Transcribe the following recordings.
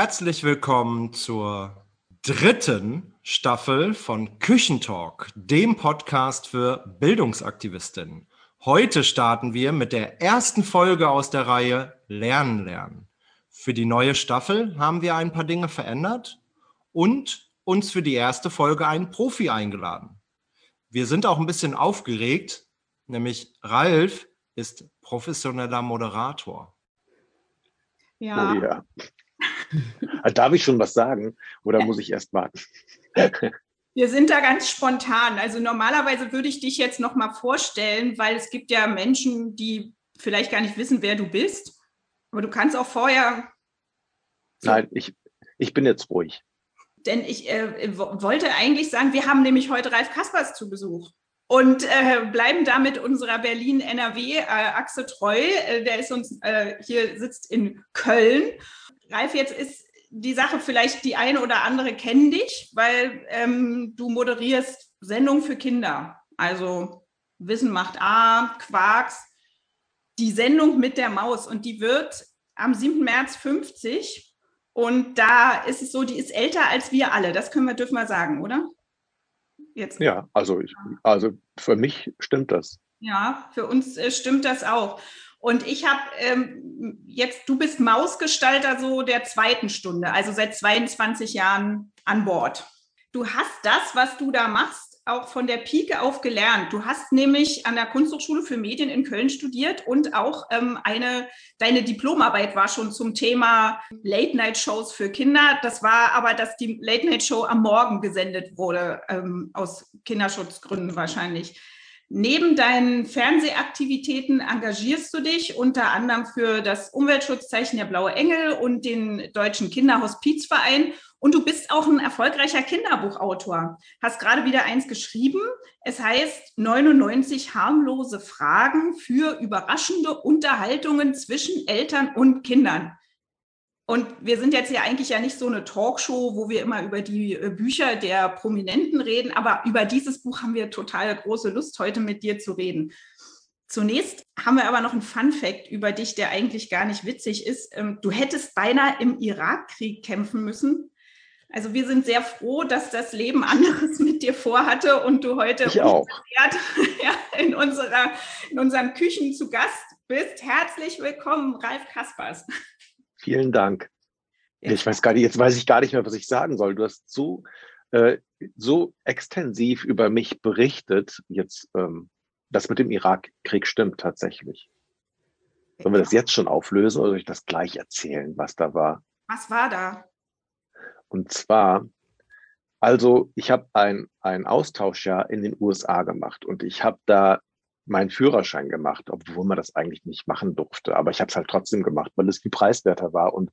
herzlich willkommen zur dritten Staffel von Küchentalk, dem Podcast für Bildungsaktivistinnen. Heute starten wir mit der ersten Folge aus der Reihe Lernen lernen. Für die neue Staffel haben wir ein paar Dinge verändert und uns für die erste Folge einen Profi eingeladen. Wir sind auch ein bisschen aufgeregt, nämlich Ralf ist professioneller Moderator. Ja. Oh ja. Darf ich schon was sagen oder muss ich erst warten? Wir sind da ganz spontan. Also normalerweise würde ich dich jetzt noch mal vorstellen, weil es gibt ja Menschen, die vielleicht gar nicht wissen, wer du bist. Aber du kannst auch vorher. So Nein, ich, ich bin jetzt ruhig. Denn ich äh, wollte eigentlich sagen, wir haben nämlich heute Ralf Kaspers zu Besuch und äh, bleiben damit unserer Berlin-NRW-Achse äh, treu. Äh, der ist uns äh, hier sitzt in Köln. Ralf, jetzt ist die Sache vielleicht die eine oder andere kennen dich, weil ähm, du moderierst Sendungen für Kinder. Also Wissen macht A, Quarks, die Sendung mit der Maus. Und die wird am 7. März 50. Und da ist es so, die ist älter als wir alle. Das können wir, dürfen wir sagen, oder? Jetzt. Ja, also, ich, also für mich stimmt das. Ja, für uns äh, stimmt das auch. Und ich habe ähm, jetzt, du bist Mausgestalter so der zweiten Stunde, also seit 22 Jahren an Bord. Du hast das, was du da machst, auch von der Pike auf gelernt. Du hast nämlich an der Kunsthochschule für Medien in Köln studiert und auch ähm, eine, deine Diplomarbeit war schon zum Thema Late-Night-Shows für Kinder. Das war aber, dass die Late-Night-Show am Morgen gesendet wurde, ähm, aus Kinderschutzgründen wahrscheinlich. Neben deinen Fernsehaktivitäten engagierst du dich unter anderem für das Umweltschutzzeichen der Blaue Engel und den Deutschen Kinderhospizverein. Und du bist auch ein erfolgreicher Kinderbuchautor. Hast gerade wieder eins geschrieben. Es heißt 99 harmlose Fragen für überraschende Unterhaltungen zwischen Eltern und Kindern. Und wir sind jetzt ja eigentlich ja nicht so eine Talkshow, wo wir immer über die äh, Bücher der Prominenten reden, aber über dieses Buch haben wir total große Lust, heute mit dir zu reden. Zunächst haben wir aber noch einen Fun Fact über dich, der eigentlich gar nicht witzig ist. Ähm, du hättest beinahe im Irakkrieg kämpfen müssen. Also wir sind sehr froh, dass das Leben anderes mit dir vorhatte und du heute in, unserer, in unseren Küchen zu Gast bist. Herzlich willkommen, Ralf Kaspers. Vielen Dank. Ja. Ich weiß gar nicht, jetzt weiß ich gar nicht mehr, was ich sagen soll. Du hast so, äh, so extensiv über mich berichtet. Jetzt, ähm, das mit dem Irakkrieg stimmt tatsächlich. Sollen wir das jetzt schon auflösen oder soll ich das gleich erzählen, was da war? Was war da? Und zwar, also ich habe ein, ein Austauschjahr in den USA gemacht und ich habe da meinen Führerschein gemacht, obwohl man das eigentlich nicht machen durfte. Aber ich habe es halt trotzdem gemacht, weil es viel preiswerter war und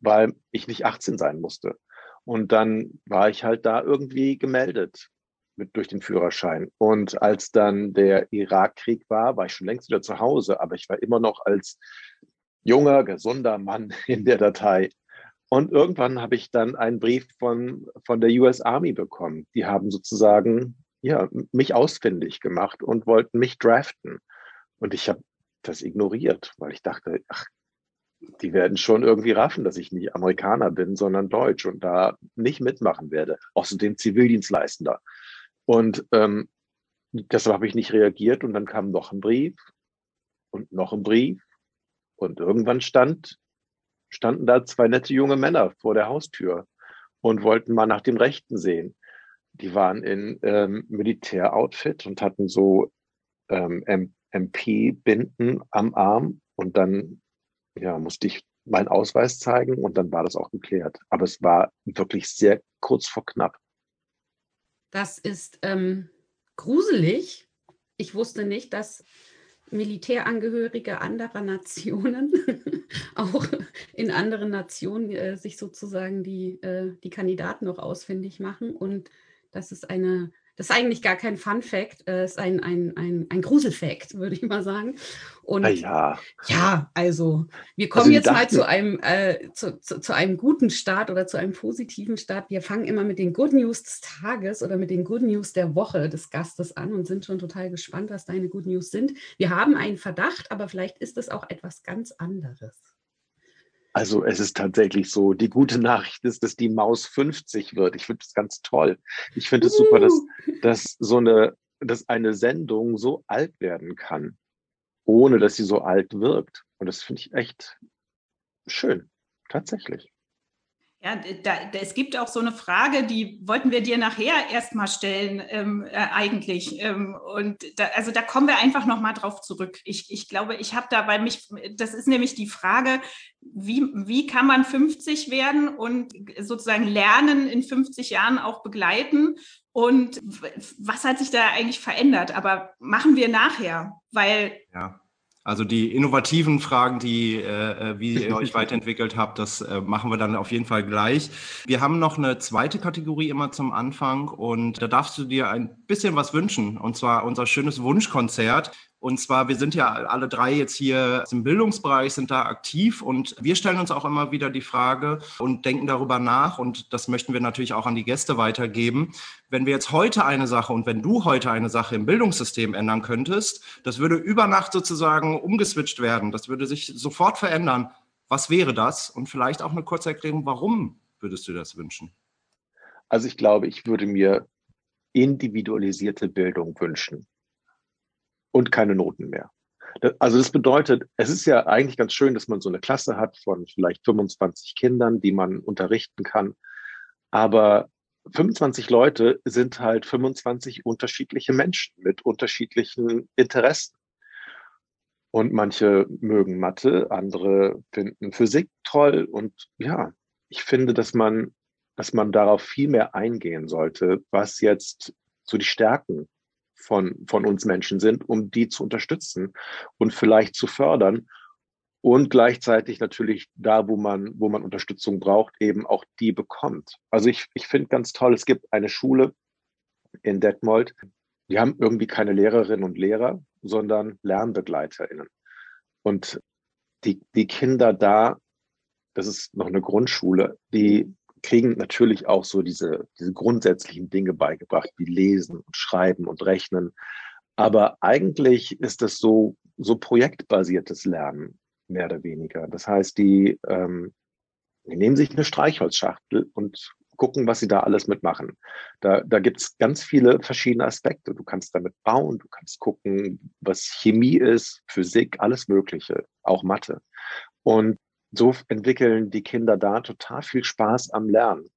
weil ich nicht 18 sein musste. Und dann war ich halt da irgendwie gemeldet mit durch den Führerschein. Und als dann der Irakkrieg war, war ich schon längst wieder zu Hause, aber ich war immer noch als junger, gesunder Mann in der Datei. Und irgendwann habe ich dann einen Brief von, von der US Army bekommen. Die haben sozusagen ja, mich ausfindig gemacht und wollten mich draften. Und ich habe das ignoriert, weil ich dachte, ach, die werden schon irgendwie raffen, dass ich nicht Amerikaner bin, sondern Deutsch und da nicht mitmachen werde. Außerdem Zivildienstleistender. Und ähm, deshalb habe ich nicht reagiert und dann kam noch ein Brief und noch ein Brief und irgendwann stand, standen da zwei nette junge Männer vor der Haustür und wollten mal nach dem Rechten sehen die waren in ähm, Militäroutfit und hatten so ähm, MP-Binden am Arm und dann ja, musste ich meinen Ausweis zeigen und dann war das auch geklärt. Aber es war wirklich sehr kurz vor knapp. Das ist ähm, gruselig. Ich wusste nicht, dass Militärangehörige anderer Nationen auch in anderen Nationen äh, sich sozusagen die, äh, die Kandidaten noch ausfindig machen und das ist eine, das ist eigentlich gar kein Fun Fact, es äh, ist ein, ein, ein, ein Gruselfact, würde ich mal sagen. Und ah ja. ja, also wir kommen also jetzt mal zu einem, äh, zu, zu, zu, einem guten Start oder zu einem positiven Start. Wir fangen immer mit den Good News des Tages oder mit den Good News der Woche des Gastes an und sind schon total gespannt, was deine Good News sind. Wir haben einen Verdacht, aber vielleicht ist es auch etwas ganz anderes. Also es ist tatsächlich so, die gute Nachricht ist, dass die Maus 50 wird. Ich finde das ganz toll. Ich finde es uh. super, dass, dass so eine, dass eine Sendung so alt werden kann, ohne dass sie so alt wirkt. Und das finde ich echt schön. Tatsächlich. Ja, da, da, es gibt auch so eine Frage, die wollten wir dir nachher erstmal stellen, ähm, äh, eigentlich. Ähm, und da, also da kommen wir einfach nochmal drauf zurück. Ich, ich glaube, ich habe da bei mich, das ist nämlich die Frage, wie, wie kann man 50 werden und sozusagen Lernen in 50 Jahren auch begleiten? Und was hat sich da eigentlich verändert? Aber machen wir nachher, weil ja. Also die innovativen Fragen, die, äh, äh wie ihr euch weiterentwickelt habt, das äh, machen wir dann auf jeden Fall gleich. Wir haben noch eine zweite Kategorie immer zum Anfang und da darfst du dir ein bisschen was wünschen und zwar unser schönes Wunschkonzert. Und zwar, wir sind ja alle drei jetzt hier im Bildungsbereich, sind da aktiv und wir stellen uns auch immer wieder die Frage und denken darüber nach und das möchten wir natürlich auch an die Gäste weitergeben. Wenn wir jetzt heute eine Sache und wenn du heute eine Sache im Bildungssystem ändern könntest, das würde über Nacht sozusagen umgeswitcht werden, das würde sich sofort verändern. Was wäre das? Und vielleicht auch eine kurze Erklärung, warum würdest du das wünschen? Also ich glaube, ich würde mir individualisierte Bildung wünschen und keine Noten mehr. Also das bedeutet, es ist ja eigentlich ganz schön, dass man so eine Klasse hat von vielleicht 25 Kindern, die man unterrichten kann. Aber 25 Leute sind halt 25 unterschiedliche Menschen mit unterschiedlichen Interessen. Und manche mögen Mathe, andere finden Physik toll. Und ja, ich finde, dass man, dass man darauf viel mehr eingehen sollte, was jetzt so die Stärken von, von uns Menschen sind, um die zu unterstützen und vielleicht zu fördern und gleichzeitig natürlich da, wo man, wo man Unterstützung braucht, eben auch die bekommt. Also ich, ich finde ganz toll, es gibt eine Schule in Detmold, die haben irgendwie keine Lehrerinnen und Lehrer, sondern LernbegleiterInnen. Und die, die Kinder da, das ist noch eine Grundschule, die kriegen natürlich auch so diese, diese grundsätzlichen Dinge beigebracht, wie Lesen und Schreiben und Rechnen. Aber eigentlich ist es so, so projektbasiertes Lernen, mehr oder weniger. Das heißt, die, ähm, die nehmen sich eine Streichholzschachtel und gucken, was sie da alles mitmachen. Da, da gibt es ganz viele verschiedene Aspekte. Du kannst damit bauen, du kannst gucken, was Chemie ist, Physik, alles Mögliche, auch Mathe. Und so entwickeln die Kinder da total viel Spaß am Lernen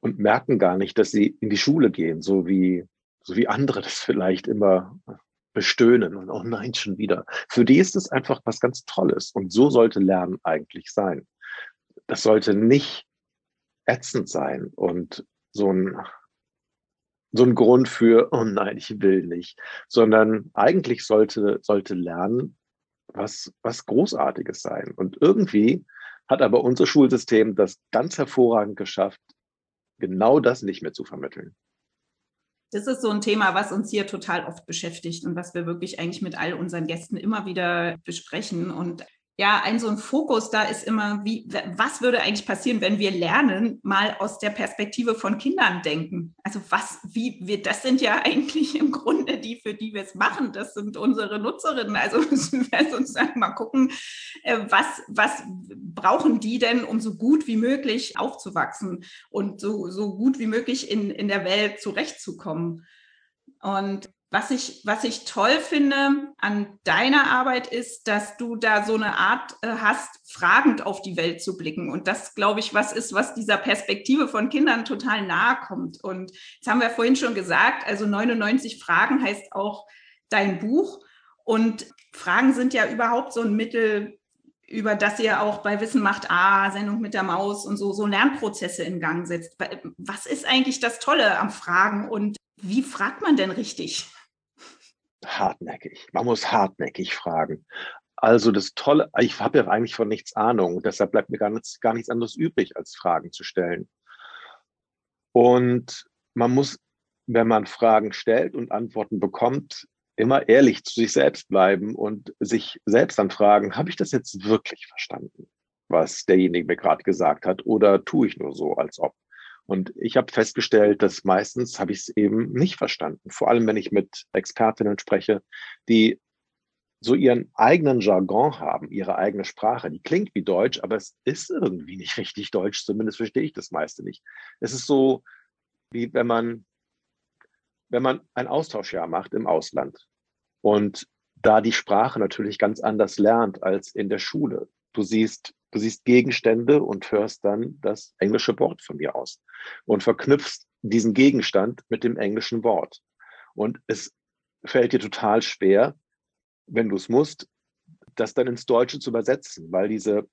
und merken gar nicht, dass sie in die Schule gehen, so wie, so wie andere das vielleicht immer bestöhnen und oh nein, schon wieder. Für die ist es einfach was ganz Tolles und so sollte Lernen eigentlich sein. Das sollte nicht ätzend sein und so ein, so ein Grund für, oh nein, ich will nicht, sondern eigentlich sollte, sollte Lernen was, was Großartiges sein. Und irgendwie hat aber unser Schulsystem das ganz hervorragend geschafft, genau das nicht mehr zu vermitteln. Das ist so ein Thema, was uns hier total oft beschäftigt und was wir wirklich eigentlich mit all unseren Gästen immer wieder besprechen. Und ja, ein so ein Fokus da ist immer, wie, was würde eigentlich passieren, wenn wir lernen, mal aus der Perspektive von Kindern denken? Also was, wie wir, das sind ja eigentlich im Grunde die, für die wir es machen. Das sind unsere Nutzerinnen. Also müssen wir uns mal gucken, äh, was, was brauchen die denn, um so gut wie möglich aufzuwachsen und so, so gut wie möglich in, in der Welt zurechtzukommen. Und was ich, was ich toll finde an deiner Arbeit ist, dass du da so eine Art äh, hast, fragend auf die Welt zu blicken. Und das, glaube ich, was ist, was dieser Perspektive von Kindern total nahe kommt. Und jetzt haben wir vorhin schon gesagt, also 99 Fragen heißt auch dein Buch. Und Fragen sind ja überhaupt so ein Mittel, über das ihr auch bei Wissen macht, ah, Sendung mit der Maus und so, so Lernprozesse in Gang setzt. Was ist eigentlich das Tolle am Fragen und wie fragt man denn richtig? Hartnäckig. Man muss hartnäckig fragen. Also das Tolle, ich habe ja eigentlich von nichts Ahnung, deshalb bleibt mir gar nichts, gar nichts anderes übrig, als Fragen zu stellen. Und man muss, wenn man Fragen stellt und Antworten bekommt, immer ehrlich zu sich selbst bleiben und sich selbst dann fragen, habe ich das jetzt wirklich verstanden, was derjenige mir gerade gesagt hat, oder tue ich nur so, als ob? Und ich habe festgestellt, dass meistens habe ich es eben nicht verstanden. Vor allem, wenn ich mit Expertinnen spreche, die so ihren eigenen Jargon haben, ihre eigene Sprache. Die klingt wie Deutsch, aber es ist irgendwie nicht richtig Deutsch. Zumindest verstehe ich das meiste nicht. Es ist so, wie wenn man, wenn man ein Austauschjahr macht im Ausland und da die Sprache natürlich ganz anders lernt als in der Schule. Du siehst, du siehst Gegenstände und hörst dann das englische Wort von mir aus und verknüpfst diesen Gegenstand mit dem englischen Wort. Und es fällt dir total schwer, wenn du es musst, das dann ins Deutsche zu übersetzen, weil diese,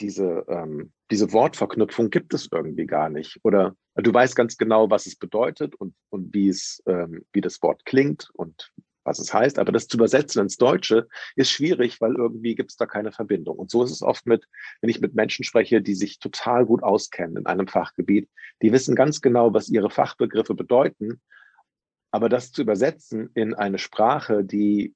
diese, ähm, diese Wortverknüpfung gibt es irgendwie gar nicht. Oder du weißt ganz genau, was es bedeutet und, und wie ähm, wie das Wort klingt und was es heißt, aber das zu übersetzen ins Deutsche ist schwierig, weil irgendwie gibt es da keine Verbindung. Und so ist es oft mit, wenn ich mit Menschen spreche, die sich total gut auskennen in einem Fachgebiet, die wissen ganz genau, was ihre Fachbegriffe bedeuten, aber das zu übersetzen in eine Sprache, die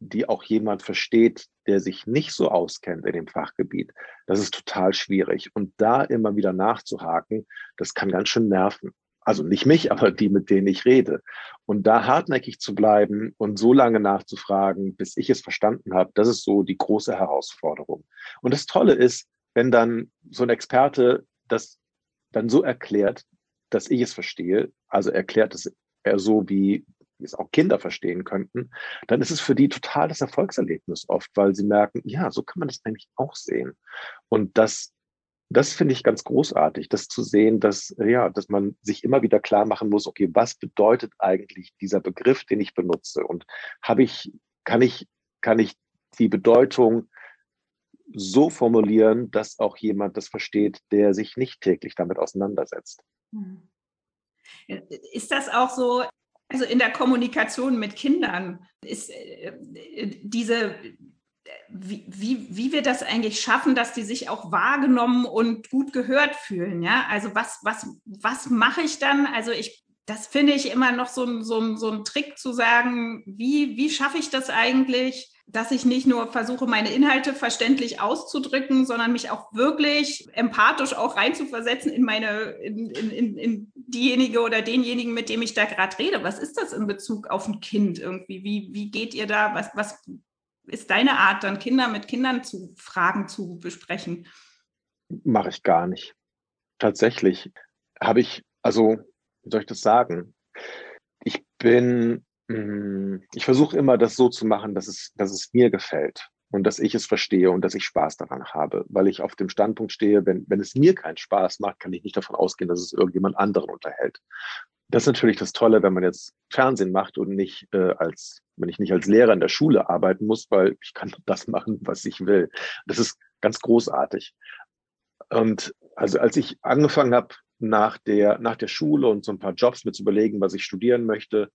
die auch jemand versteht, der sich nicht so auskennt in dem Fachgebiet, das ist total schwierig. Und da immer wieder nachzuhaken, das kann ganz schön nerven. Also nicht mich, aber die, mit denen ich rede. Und da hartnäckig zu bleiben und so lange nachzufragen, bis ich es verstanden habe, das ist so die große Herausforderung. Und das Tolle ist, wenn dann so ein Experte das dann so erklärt, dass ich es verstehe, also erklärt es er so, wie, es auch Kinder verstehen könnten, dann ist es für die total das Erfolgserlebnis oft, weil sie merken, ja, so kann man das eigentlich auch sehen. Und das, das finde ich ganz großartig, das zu sehen, dass, ja, dass man sich immer wieder klar machen muss, okay, was bedeutet eigentlich dieser Begriff, den ich benutze? Und habe ich, kann ich, kann ich die Bedeutung so formulieren, dass auch jemand das versteht, der sich nicht täglich damit auseinandersetzt. Hm. Ist das auch so, also in der Kommunikation mit Kindern ist äh, diese, wie, wie, wie wir das eigentlich schaffen, dass die sich auch wahrgenommen und gut gehört fühlen. Ja, also was, was, was mache ich dann? Also ich, das finde ich immer noch so, so, so ein Trick zu sagen, wie, wie schaffe ich das eigentlich? dass ich nicht nur versuche, meine Inhalte verständlich auszudrücken, sondern mich auch wirklich empathisch auch reinzuversetzen in meine, in, in, in diejenige oder denjenigen, mit dem ich da gerade rede. Was ist das in Bezug auf ein Kind irgendwie? Wie, wie geht ihr da? Was, was ist deine Art, dann Kinder mit Kindern zu Fragen zu besprechen? Mache ich gar nicht. Tatsächlich habe ich, also, wie soll ich das sagen? Ich bin Mm, ich versuche immer, das so zu machen, dass es, dass es mir gefällt und dass ich es verstehe und dass ich Spaß daran habe, weil ich auf dem Standpunkt stehe, wenn, wenn es mir keinen Spaß macht, kann ich nicht davon ausgehen, dass es irgendjemand anderen unterhält. Das ist natürlich das Tolle, wenn man jetzt Fernsehen macht und nicht äh, als, wenn ich nicht als Lehrer in der Schule arbeiten muss, weil ich kann das machen, was ich will. Das ist ganz großartig. Und also als ich angefangen habe, nach der, nach der Schule und so ein paar Jobs mir zu überlegen, was ich studieren möchte,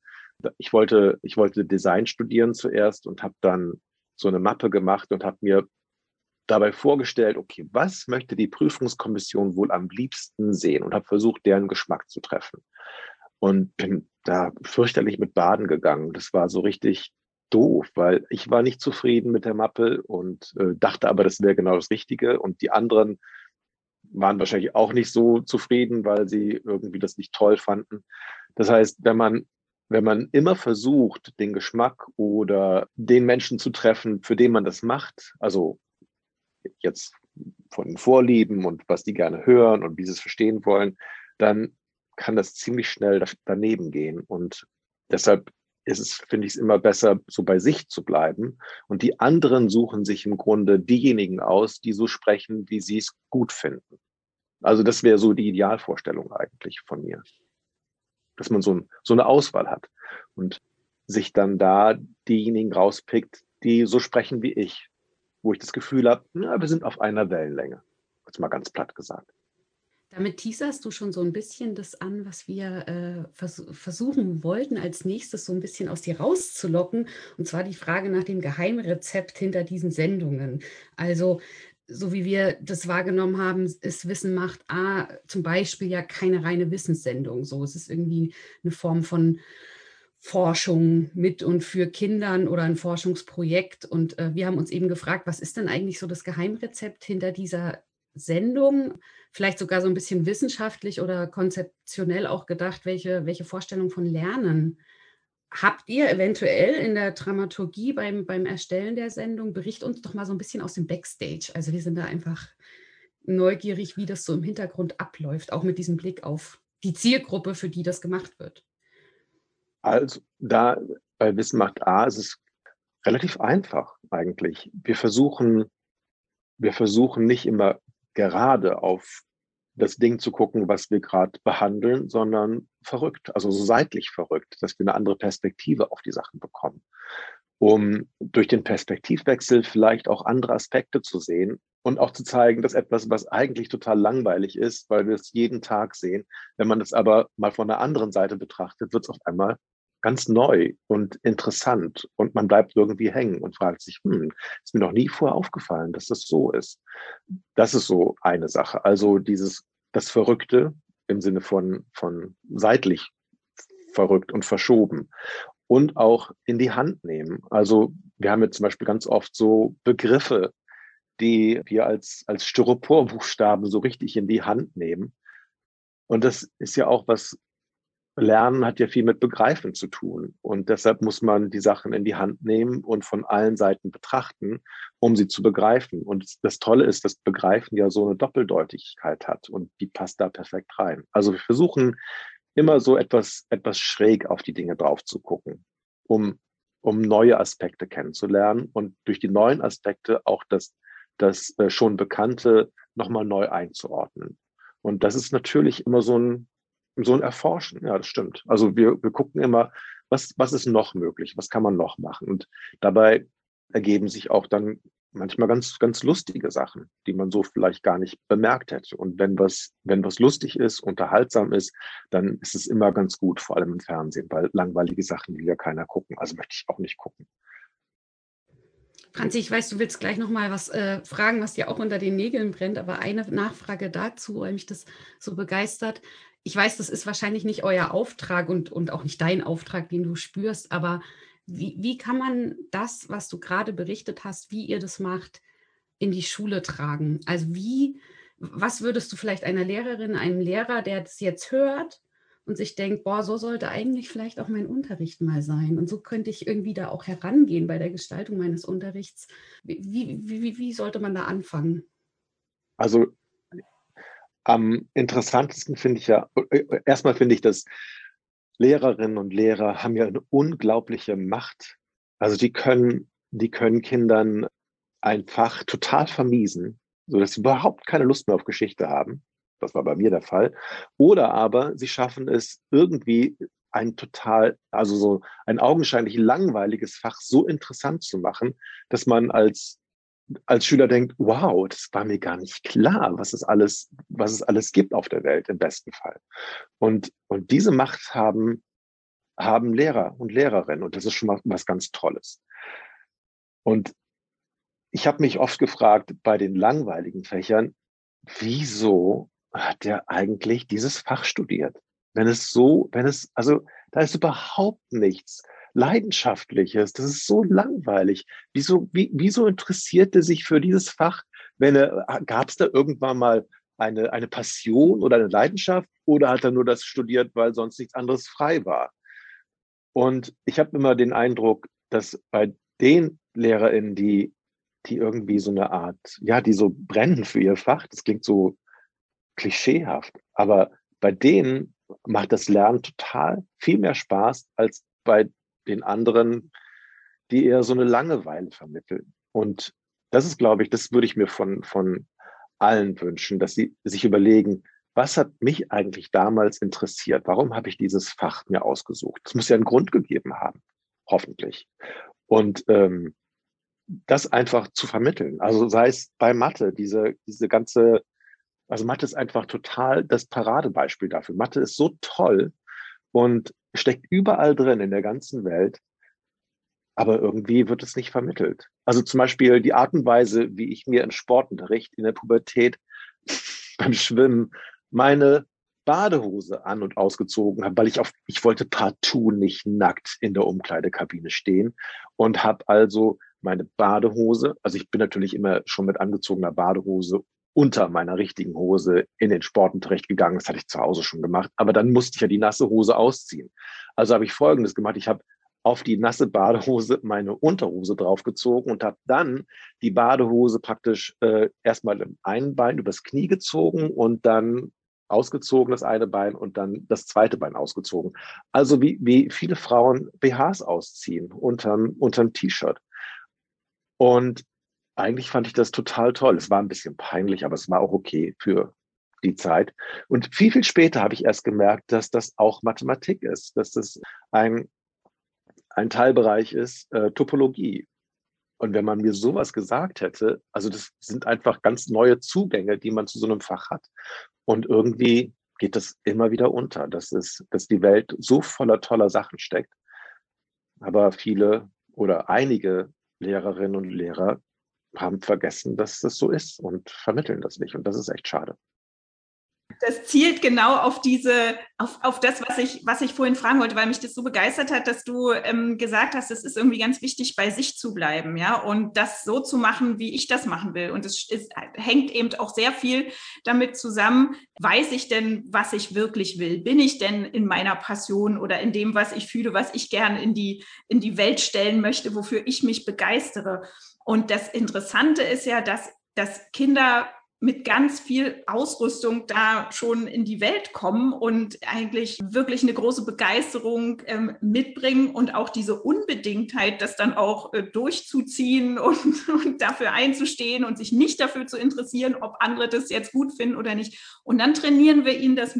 ich wollte, ich wollte Design studieren zuerst und habe dann so eine Mappe gemacht und habe mir dabei vorgestellt, okay, was möchte die Prüfungskommission wohl am liebsten sehen und habe versucht, deren Geschmack zu treffen. Und bin da fürchterlich mit Baden gegangen. Das war so richtig doof, weil ich war nicht zufrieden mit der Mappe und äh, dachte aber, das wäre genau das Richtige. Und die anderen waren wahrscheinlich auch nicht so zufrieden, weil sie irgendwie das nicht toll fanden. Das heißt, wenn man wenn man immer versucht, den Geschmack oder den Menschen zu treffen, für den man das macht, also jetzt von den Vorlieben und was die gerne hören und wie sie es verstehen wollen, dann kann das ziemlich schnell daneben gehen. Und deshalb ist es, finde ich es immer besser, so bei sich zu bleiben. Und die anderen suchen sich im Grunde diejenigen aus, die so sprechen, wie sie es gut finden. Also das wäre so die Idealvorstellung eigentlich von mir dass man so, ein, so eine Auswahl hat und sich dann da diejenigen rauspickt, die so sprechen wie ich, wo ich das Gefühl habe, wir sind auf einer Wellenlänge. Jetzt mal ganz platt gesagt. Damit teaserst du schon so ein bisschen das an, was wir äh, vers versuchen wollten, als nächstes so ein bisschen aus dir rauszulocken. Und zwar die Frage nach dem Geheimrezept hinter diesen Sendungen. Also so wie wir das wahrgenommen haben, ist Wissen macht A zum Beispiel ja keine reine Wissenssendung. So, es ist irgendwie eine Form von Forschung mit und für Kindern oder ein Forschungsprojekt. Und äh, wir haben uns eben gefragt, was ist denn eigentlich so das Geheimrezept hinter dieser Sendung? Vielleicht sogar so ein bisschen wissenschaftlich oder konzeptionell auch gedacht, welche, welche Vorstellung von Lernen habt ihr eventuell in der Dramaturgie beim, beim Erstellen der Sendung, bericht uns doch mal so ein bisschen aus dem Backstage. Also wir sind da einfach neugierig, wie das so im Hintergrund abläuft, auch mit diesem Blick auf die Zielgruppe, für die das gemacht wird. Also da bei Wissen macht A ist es relativ einfach eigentlich. Wir versuchen, wir versuchen nicht immer gerade auf das Ding zu gucken, was wir gerade behandeln, sondern verrückt, also so seitlich verrückt, dass wir eine andere Perspektive auf die Sachen bekommen, um durch den Perspektivwechsel vielleicht auch andere Aspekte zu sehen und auch zu zeigen, dass etwas, was eigentlich total langweilig ist, weil wir es jeden Tag sehen, wenn man das aber mal von der anderen Seite betrachtet, wird es auf einmal ganz neu und interessant und man bleibt irgendwie hängen und fragt sich, hm, ist mir noch nie vorher aufgefallen, dass das so ist. Das ist so eine Sache. Also dieses, das Verrückte im Sinne von, von seitlich verrückt und verschoben und auch in die Hand nehmen. Also wir haben jetzt zum Beispiel ganz oft so Begriffe, die wir als, als Styroporbuchstaben so richtig in die Hand nehmen. Und das ist ja auch was Lernen hat ja viel mit Begreifen zu tun. Und deshalb muss man die Sachen in die Hand nehmen und von allen Seiten betrachten, um sie zu begreifen. Und das Tolle ist, dass Begreifen ja so eine Doppeldeutigkeit hat und die passt da perfekt rein. Also wir versuchen immer so etwas, etwas schräg auf die Dinge drauf zu gucken, um, um neue Aspekte kennenzulernen und durch die neuen Aspekte auch das, das äh, schon Bekannte nochmal neu einzuordnen. Und das ist natürlich immer so ein, so ein Erforschen, ja, das stimmt. Also wir, wir gucken immer, was, was ist noch möglich, was kann man noch machen. Und dabei ergeben sich auch dann manchmal ganz, ganz lustige Sachen, die man so vielleicht gar nicht bemerkt hätte. Und wenn was, wenn was lustig ist, unterhaltsam ist, dann ist es immer ganz gut, vor allem im Fernsehen, weil langweilige Sachen will ja keiner gucken. Also möchte ich auch nicht gucken. Franzi, ich weiß, du willst gleich noch mal was äh, fragen, was dir auch unter den Nägeln brennt, aber eine Nachfrage dazu, weil mich das so begeistert ich weiß, das ist wahrscheinlich nicht euer Auftrag und, und auch nicht dein Auftrag, den du spürst, aber wie, wie kann man das, was du gerade berichtet hast, wie ihr das macht, in die Schule tragen? Also wie, was würdest du vielleicht einer Lehrerin, einem Lehrer, der das jetzt hört und sich denkt, boah, so sollte eigentlich vielleicht auch mein Unterricht mal sein. Und so könnte ich irgendwie da auch herangehen bei der Gestaltung meines Unterrichts. Wie, wie, wie, wie sollte man da anfangen? Also am interessantesten finde ich ja, äh, erstmal finde ich, dass Lehrerinnen und Lehrer haben ja eine unglaubliche Macht. Also die können, die können Kindern ein Fach total vermiesen, sodass sie überhaupt keine Lust mehr auf Geschichte haben. Das war bei mir der Fall. Oder aber sie schaffen es irgendwie ein total, also so ein augenscheinlich langweiliges Fach so interessant zu machen, dass man als als Schüler denkt, wow, das war mir gar nicht klar, was es alles, was es alles gibt auf der Welt im besten Fall. Und, und diese Macht haben, haben Lehrer und Lehrerinnen und das ist schon mal was ganz Tolles. Und ich habe mich oft gefragt bei den langweiligen Fächern, wieso hat der eigentlich dieses Fach studiert? Wenn es so, wenn es, also da ist überhaupt nichts Leidenschaftliches. Das ist so langweilig. Wieso, wie, wieso interessiert er sich für dieses Fach? Wenn er, gab es da irgendwann mal eine, eine Passion oder eine Leidenschaft oder hat er nur das studiert, weil sonst nichts anderes frei war? Und ich habe immer den Eindruck, dass bei den LehrerInnen, die, die irgendwie so eine Art, ja, die so brennen für ihr Fach, das klingt so klischeehaft, aber bei denen macht das Lernen total viel mehr Spaß als bei den anderen, die eher so eine Langeweile vermitteln. Und das ist, glaube ich, das würde ich mir von, von allen wünschen, dass sie sich überlegen, was hat mich eigentlich damals interessiert? Warum habe ich dieses Fach mir ausgesucht? Es muss ja einen Grund gegeben haben, hoffentlich. Und ähm, das einfach zu vermitteln. Also sei es bei Mathe, diese, diese ganze, also Mathe ist einfach total das Paradebeispiel dafür. Mathe ist so toll und steckt überall drin in der ganzen Welt, aber irgendwie wird es nicht vermittelt. Also zum Beispiel die Art und Weise, wie ich mir im Sportunterricht in der Pubertät beim Schwimmen meine Badehose an und ausgezogen habe, weil ich auf, ich wollte partout nicht nackt in der Umkleidekabine stehen und habe also meine Badehose, also ich bin natürlich immer schon mit angezogener Badehose unter meiner richtigen Hose in den Sportunterricht gegangen. Das hatte ich zu Hause schon gemacht. Aber dann musste ich ja die nasse Hose ausziehen. Also habe ich Folgendes gemacht. Ich habe auf die nasse Badehose meine Unterhose draufgezogen und habe dann die Badehose praktisch äh, erstmal im einen Bein übers Knie gezogen und dann ausgezogen das eine Bein und dann das zweite Bein ausgezogen. Also wie, wie viele Frauen BHs ausziehen unterm, unterm T-Shirt. Und eigentlich fand ich das total toll. Es war ein bisschen peinlich, aber es war auch okay für die Zeit. Und viel, viel später habe ich erst gemerkt, dass das auch Mathematik ist, dass das ein, ein Teilbereich ist, äh, Topologie. Und wenn man mir sowas gesagt hätte, also das sind einfach ganz neue Zugänge, die man zu so einem Fach hat. Und irgendwie geht das immer wieder unter, dass, es, dass die Welt so voller toller Sachen steckt. Aber viele oder einige Lehrerinnen und Lehrer haben vergessen, dass das so ist und vermitteln das nicht. Und das ist echt schade das zielt genau auf diese, auf, auf das, was ich, was ich vorhin fragen wollte, weil mich das so begeistert hat, dass du ähm, gesagt hast, es ist irgendwie ganz wichtig, bei sich zu bleiben, ja, und das so zu machen, wie ich das machen will. Und es ist, hängt eben auch sehr viel damit zusammen, weiß ich denn, was ich wirklich will? Bin ich denn in meiner Passion oder in dem, was ich fühle, was ich gern in die, in die Welt stellen möchte, wofür ich mich begeistere? Und das Interessante ist ja, dass, dass Kinder mit ganz viel Ausrüstung da schon in die Welt kommen und eigentlich wirklich eine große Begeisterung ähm, mitbringen und auch diese Unbedingtheit, das dann auch äh, durchzuziehen und, und dafür einzustehen und sich nicht dafür zu interessieren, ob andere das jetzt gut finden oder nicht. Und dann trainieren wir ihnen das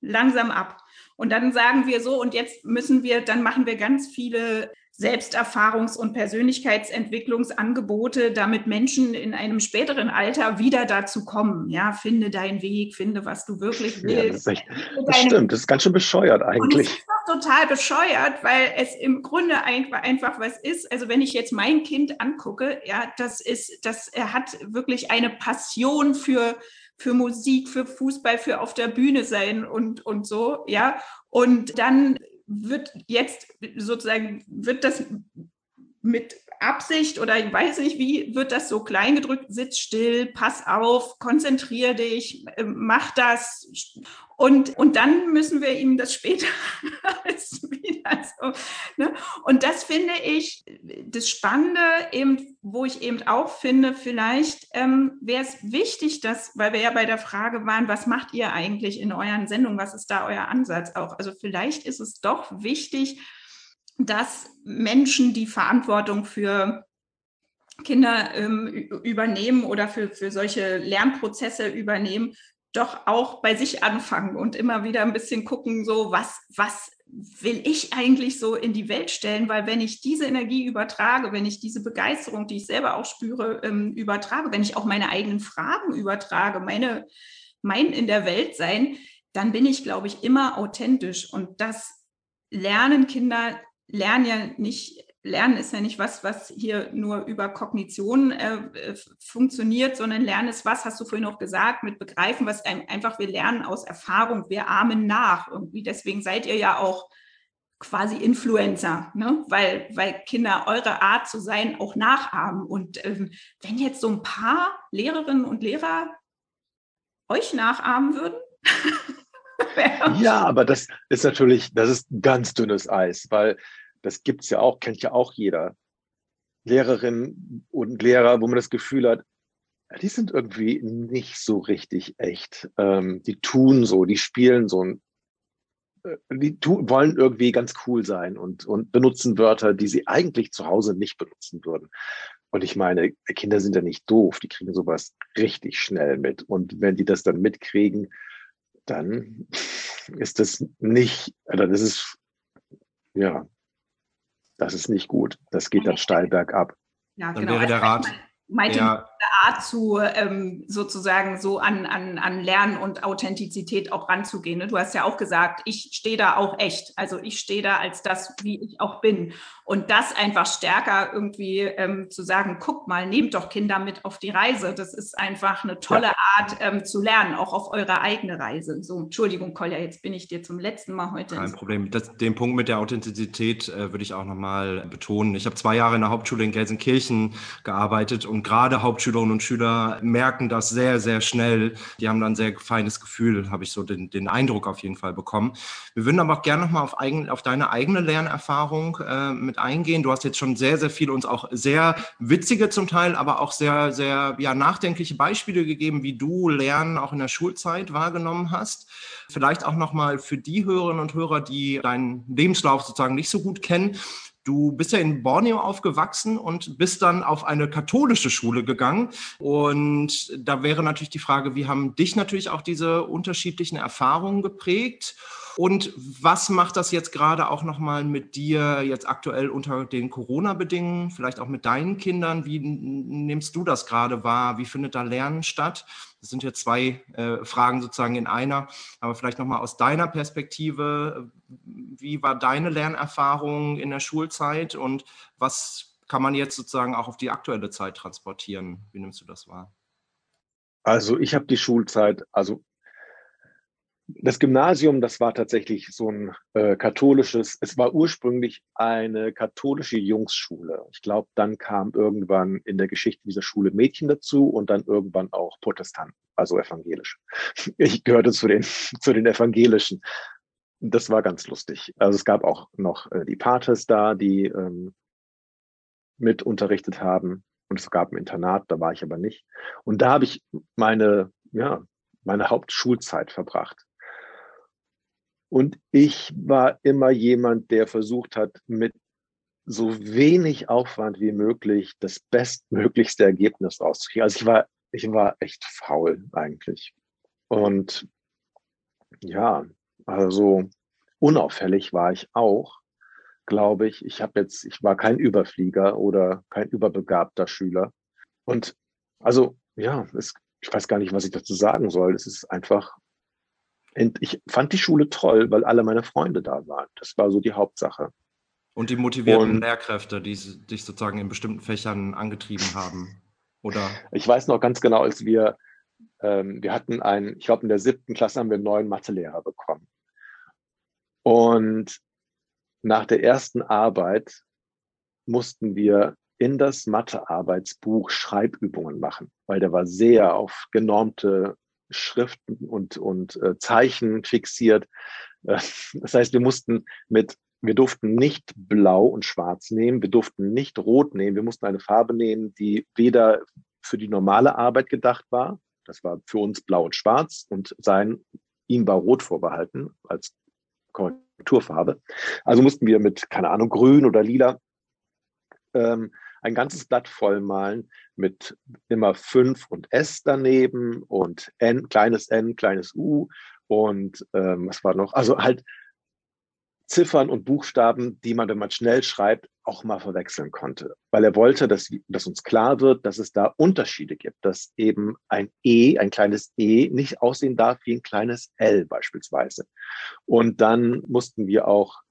langsam ab. Und dann sagen wir so, und jetzt müssen wir, dann machen wir ganz viele Selbsterfahrungs- und Persönlichkeitsentwicklungsangebote, damit Menschen in einem späteren Alter wieder dazu kommen. Ja, finde deinen Weg, finde, was du wirklich willst. Ja, das, das stimmt, das ist ganz schön bescheuert eigentlich. Und das ist total bescheuert, weil es im Grunde einfach, einfach was ist. Also wenn ich jetzt mein Kind angucke, ja, das ist, das, er hat wirklich eine Passion für für Musik, für Fußball, für auf der Bühne sein und, und so, ja. Und dann wird jetzt sozusagen, wird das mit Absicht oder ich weiß nicht, wie wird das so klein gedrückt, sitz still, pass auf, konzentrier dich, ähm, mach das. Und, und dann müssen wir ihm das später wieder so. Ne? Und das finde ich das Spannende, eben, wo ich eben auch finde, vielleicht ähm, wäre es wichtig, dass, weil wir ja bei der Frage waren, was macht ihr eigentlich in euren Sendungen, was ist da euer Ansatz auch? Also vielleicht ist es doch wichtig, dass Menschen die Verantwortung für Kinder ähm, übernehmen oder für, für solche Lernprozesse übernehmen, doch auch bei sich anfangen und immer wieder ein bisschen gucken, so was, was will ich eigentlich so in die Welt stellen? Weil wenn ich diese Energie übertrage, wenn ich diese Begeisterung, die ich selber auch spüre, ähm, übertrage, wenn ich auch meine eigenen Fragen übertrage, meine, mein in der Welt sein, dann bin ich, glaube ich, immer authentisch. Und das lernen Kinder Lernen ja nicht, Lernen ist ja nicht was, was hier nur über Kognition äh, funktioniert, sondern Lernen ist was, hast du vorhin auch gesagt, mit Begreifen, was einem, einfach wir lernen aus Erfahrung, wir ahmen nach irgendwie. Deswegen seid ihr ja auch quasi Influencer, ne? weil, weil Kinder eure Art zu sein auch nachahmen. Und ähm, wenn jetzt so ein paar Lehrerinnen und Lehrer euch nachahmen würden, ja, aber das ist natürlich, das ist ganz dünnes Eis, weil das gibt's ja auch, kennt ja auch jeder. Lehrerinnen und Lehrer, wo man das Gefühl hat, die sind irgendwie nicht so richtig echt. Ähm, die tun so, die spielen so ein, äh, die tu, wollen irgendwie ganz cool sein und, und benutzen Wörter, die sie eigentlich zu Hause nicht benutzen würden. Und ich meine, Kinder sind ja nicht doof, die kriegen sowas richtig schnell mit. Und wenn die das dann mitkriegen, dann ist das nicht, oder das ist, ja, das ist nicht gut. Das geht dann steil bergab. Ja, dann genau. wäre der also Rat. Meinte ja. Art zu ähm, sozusagen so an, an, an Lernen und Authentizität auch ranzugehen. Ne? Du hast ja auch gesagt, ich stehe da auch echt. Also ich stehe da als das, wie ich auch bin. Und das einfach stärker irgendwie ähm, zu sagen, guck mal, nehmt doch Kinder mit auf die Reise. Das ist einfach eine tolle ja. Art ähm, zu lernen, auch auf eure eigene Reise. So, Entschuldigung, Kolja, jetzt bin ich dir zum letzten Mal heute. Kein Problem. Das, den Punkt mit der Authentizität äh, würde ich auch nochmal betonen. Ich habe zwei Jahre in der Hauptschule in Gelsenkirchen gearbeitet und gerade Hauptschülerinnen und Schüler merken das sehr, sehr schnell. Die haben dann ein sehr feines Gefühl, habe ich so den, den Eindruck auf jeden Fall bekommen. Wir würden aber auch gerne nochmal auf, eigen, auf deine eigene Lernerfahrung äh, mit eingehen. Du hast jetzt schon sehr, sehr viel uns auch sehr witzige zum Teil, aber auch sehr, sehr ja, nachdenkliche Beispiele gegeben, wie du Lernen auch in der Schulzeit wahrgenommen hast. Vielleicht auch nochmal für die Hörerinnen und Hörer, die deinen Lebenslauf sozusagen nicht so gut kennen. Du bist ja in Borneo aufgewachsen und bist dann auf eine katholische Schule gegangen. Und da wäre natürlich die Frage, wie haben dich natürlich auch diese unterschiedlichen Erfahrungen geprägt? Und was macht das jetzt gerade auch nochmal mit dir jetzt aktuell unter den Corona-Bedingungen, vielleicht auch mit deinen Kindern? Wie nimmst du das gerade wahr? Wie findet da Lernen statt? Das sind ja zwei äh, Fragen sozusagen in einer. Aber vielleicht nochmal aus deiner Perspektive, wie war deine Lernerfahrung in der Schulzeit und was kann man jetzt sozusagen auch auf die aktuelle Zeit transportieren? Wie nimmst du das wahr? Also ich habe die Schulzeit, also das Gymnasium, das war tatsächlich so ein äh, katholisches, es war ursprünglich eine katholische Jungsschule. Ich glaube, dann kam irgendwann in der Geschichte dieser Schule Mädchen dazu und dann irgendwann auch Protestanten, also evangelisch. Ich gehörte zu den, zu den evangelischen. Das war ganz lustig. Also es gab auch noch äh, die Pates da, die ähm, mit unterrichtet haben. Und es gab ein Internat, da war ich aber nicht. Und da habe ich meine, ja, meine Hauptschulzeit verbracht. Und ich war immer jemand, der versucht hat, mit so wenig Aufwand wie möglich das bestmöglichste Ergebnis rauszukriegen. Also ich war, ich war echt faul eigentlich. Und ja, also unauffällig war ich auch, glaube ich. Ich habe jetzt, ich war kein Überflieger oder kein überbegabter Schüler. Und also ja, es, ich weiß gar nicht, was ich dazu sagen soll. Es ist einfach und ich fand die Schule toll, weil alle meine Freunde da waren. Das war so die Hauptsache. Und die motivierten und, Lehrkräfte, die dich sozusagen in bestimmten Fächern angetrieben haben, oder? Ich weiß noch ganz genau, als wir, ähm, wir hatten einen, ich glaube in der siebten Klasse haben wir einen neuen Mathelehrer bekommen. Und nach der ersten Arbeit mussten wir in das Mathearbeitsbuch Schreibübungen machen, weil der war sehr auf genormte Schriften und, und äh, Zeichen fixiert. Äh, das heißt, wir mussten mit, wir durften nicht blau und schwarz nehmen, wir durften nicht rot nehmen, wir mussten eine Farbe nehmen, die weder für die normale Arbeit gedacht war, das war für uns blau und schwarz und sein, ihm war rot vorbehalten als Korrekturfarbe. Also mussten wir mit, keine Ahnung, grün oder lila ähm, ein ganzes Blatt vollmalen mit immer fünf und S daneben und N, kleines N, kleines U und ähm, was war noch? Also halt Ziffern und Buchstaben, die man, wenn man schnell schreibt, auch mal verwechseln konnte. Weil er wollte, dass, dass uns klar wird, dass es da Unterschiede gibt, dass eben ein E, ein kleines E, nicht aussehen darf wie ein kleines L beispielsweise. Und dann mussten wir auch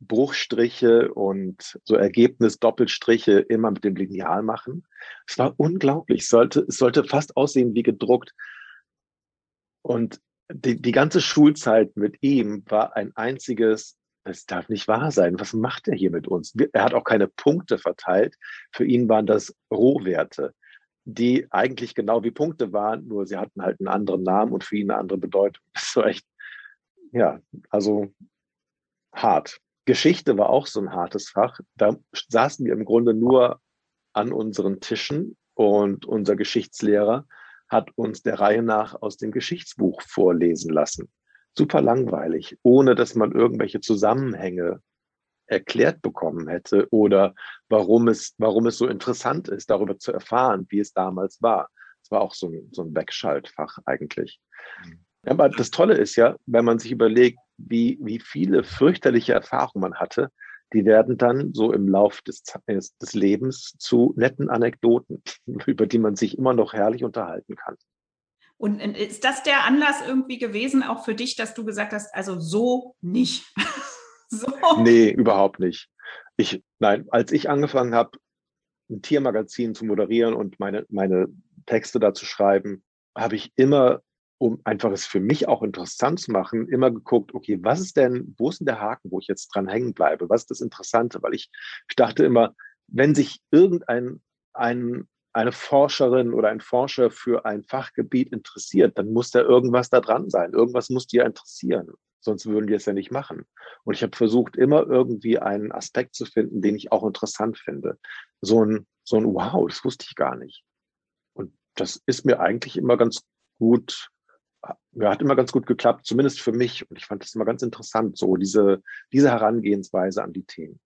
Bruchstriche und so Ergebnis-Doppelstriche immer mit dem Lineal machen. Es war unglaublich. Es sollte, es sollte fast aussehen wie gedruckt. Und die, die ganze Schulzeit mit ihm war ein einziges, es darf nicht wahr sein. Was macht er hier mit uns? Er hat auch keine Punkte verteilt. Für ihn waren das Rohwerte, die eigentlich genau wie Punkte waren, nur sie hatten halt einen anderen Namen und für ihn eine andere Bedeutung. Das war echt, ja, also hart. Geschichte war auch so ein hartes Fach. Da saßen wir im Grunde nur an unseren Tischen und unser Geschichtslehrer hat uns der Reihe nach aus dem Geschichtsbuch vorlesen lassen. Super langweilig, ohne dass man irgendwelche Zusammenhänge erklärt bekommen hätte oder warum es, warum es so interessant ist, darüber zu erfahren, wie es damals war. Es war auch so ein, so ein Wegschaltfach eigentlich. Mhm. Aber das Tolle ist ja, wenn man sich überlegt, wie, wie viele fürchterliche Erfahrungen man hatte, die werden dann so im Lauf des, des Lebens zu netten Anekdoten, über die man sich immer noch herrlich unterhalten kann. Und ist das der Anlass irgendwie gewesen, auch für dich, dass du gesagt hast, also so nicht? so. Nee, überhaupt nicht. Ich, nein, als ich angefangen habe, ein Tiermagazin zu moderieren und meine, meine Texte da zu schreiben, habe ich immer, um einfach es für mich auch interessant zu machen, immer geguckt, okay, was ist denn, wo ist denn der Haken, wo ich jetzt dran hängen bleibe? Was ist das Interessante? Weil ich, ich dachte immer, wenn sich irgendein ein, eine Forscherin oder ein Forscher für ein Fachgebiet interessiert, dann muss da irgendwas da dran sein. Irgendwas muss die ja interessieren. Sonst würden die es ja nicht machen. Und ich habe versucht, immer irgendwie einen Aspekt zu finden, den ich auch interessant finde. So ein, so ein Wow, das wusste ich gar nicht. Und das ist mir eigentlich immer ganz gut, ja, hat immer ganz gut geklappt, zumindest für mich. Und ich fand das immer ganz interessant, so diese, diese Herangehensweise an die Themen.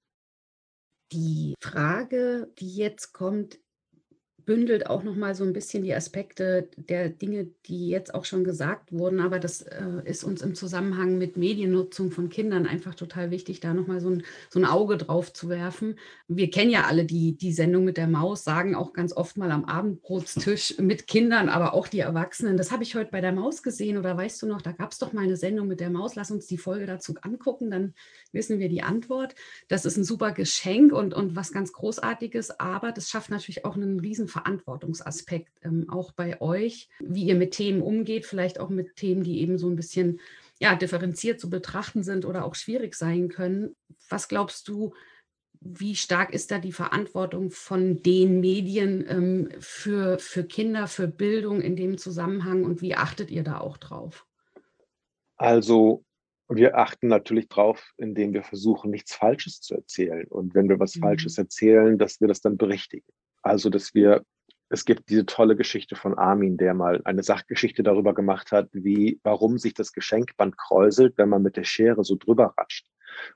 Die Frage, die jetzt kommt, bündelt auch noch mal so ein bisschen die Aspekte der Dinge, die jetzt auch schon gesagt wurden. Aber das äh, ist uns im Zusammenhang mit Mediennutzung von Kindern einfach total wichtig, da noch mal so ein, so ein Auge drauf zu werfen. Wir kennen ja alle die, die Sendung mit der Maus, sagen auch ganz oft mal am Abendbrotstisch mit Kindern, aber auch die Erwachsenen. Das habe ich heute bei der Maus gesehen oder weißt du noch, da gab es doch mal eine Sendung mit der Maus. Lass uns die Folge dazu angucken, dann wissen wir die Antwort. Das ist ein super Geschenk und, und was ganz Großartiges, aber das schafft natürlich auch einen riesen Verantwortungsaspekt ähm, auch bei euch, wie ihr mit Themen umgeht, vielleicht auch mit Themen, die eben so ein bisschen ja, differenziert zu betrachten sind oder auch schwierig sein können. Was glaubst du, wie stark ist da die Verantwortung von den Medien ähm, für, für Kinder, für Bildung in dem Zusammenhang und wie achtet ihr da auch drauf? Also wir achten natürlich drauf, indem wir versuchen, nichts Falsches zu erzählen. Und wenn wir was mhm. Falsches erzählen, dass wir das dann berichtigen. Also, dass wir, es gibt diese tolle Geschichte von Armin, der mal eine Sachgeschichte darüber gemacht hat, wie, warum sich das Geschenkband kräuselt, wenn man mit der Schere so drüber ratscht.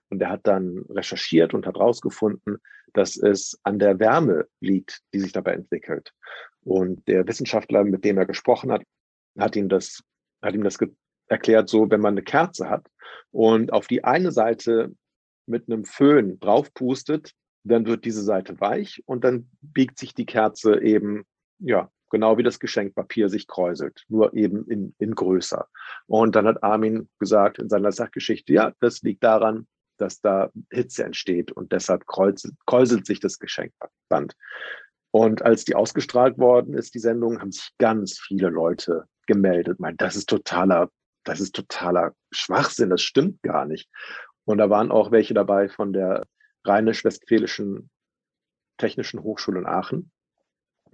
Und er hat dann recherchiert und hat herausgefunden, dass es an der Wärme liegt, die sich dabei entwickelt. Und der Wissenschaftler, mit dem er gesprochen hat, hat ihm das, hat ihm das erklärt, so, wenn man eine Kerze hat und auf die eine Seite mit einem Föhn draufpustet, dann wird diese Seite weich und dann biegt sich die Kerze eben, ja, genau wie das Geschenkpapier sich kräuselt, nur eben in, in größer. Und dann hat Armin gesagt in seiner Sachgeschichte, ja, das liegt daran, dass da Hitze entsteht und deshalb kräuselt, kräuselt sich das Geschenkband. Und als die ausgestrahlt worden ist, die Sendung, haben sich ganz viele Leute gemeldet. Meint, das ist totaler, das ist totaler Schwachsinn, das stimmt gar nicht. Und da waren auch welche dabei von der Rheinisch-Westfälischen Technischen Hochschule in Aachen.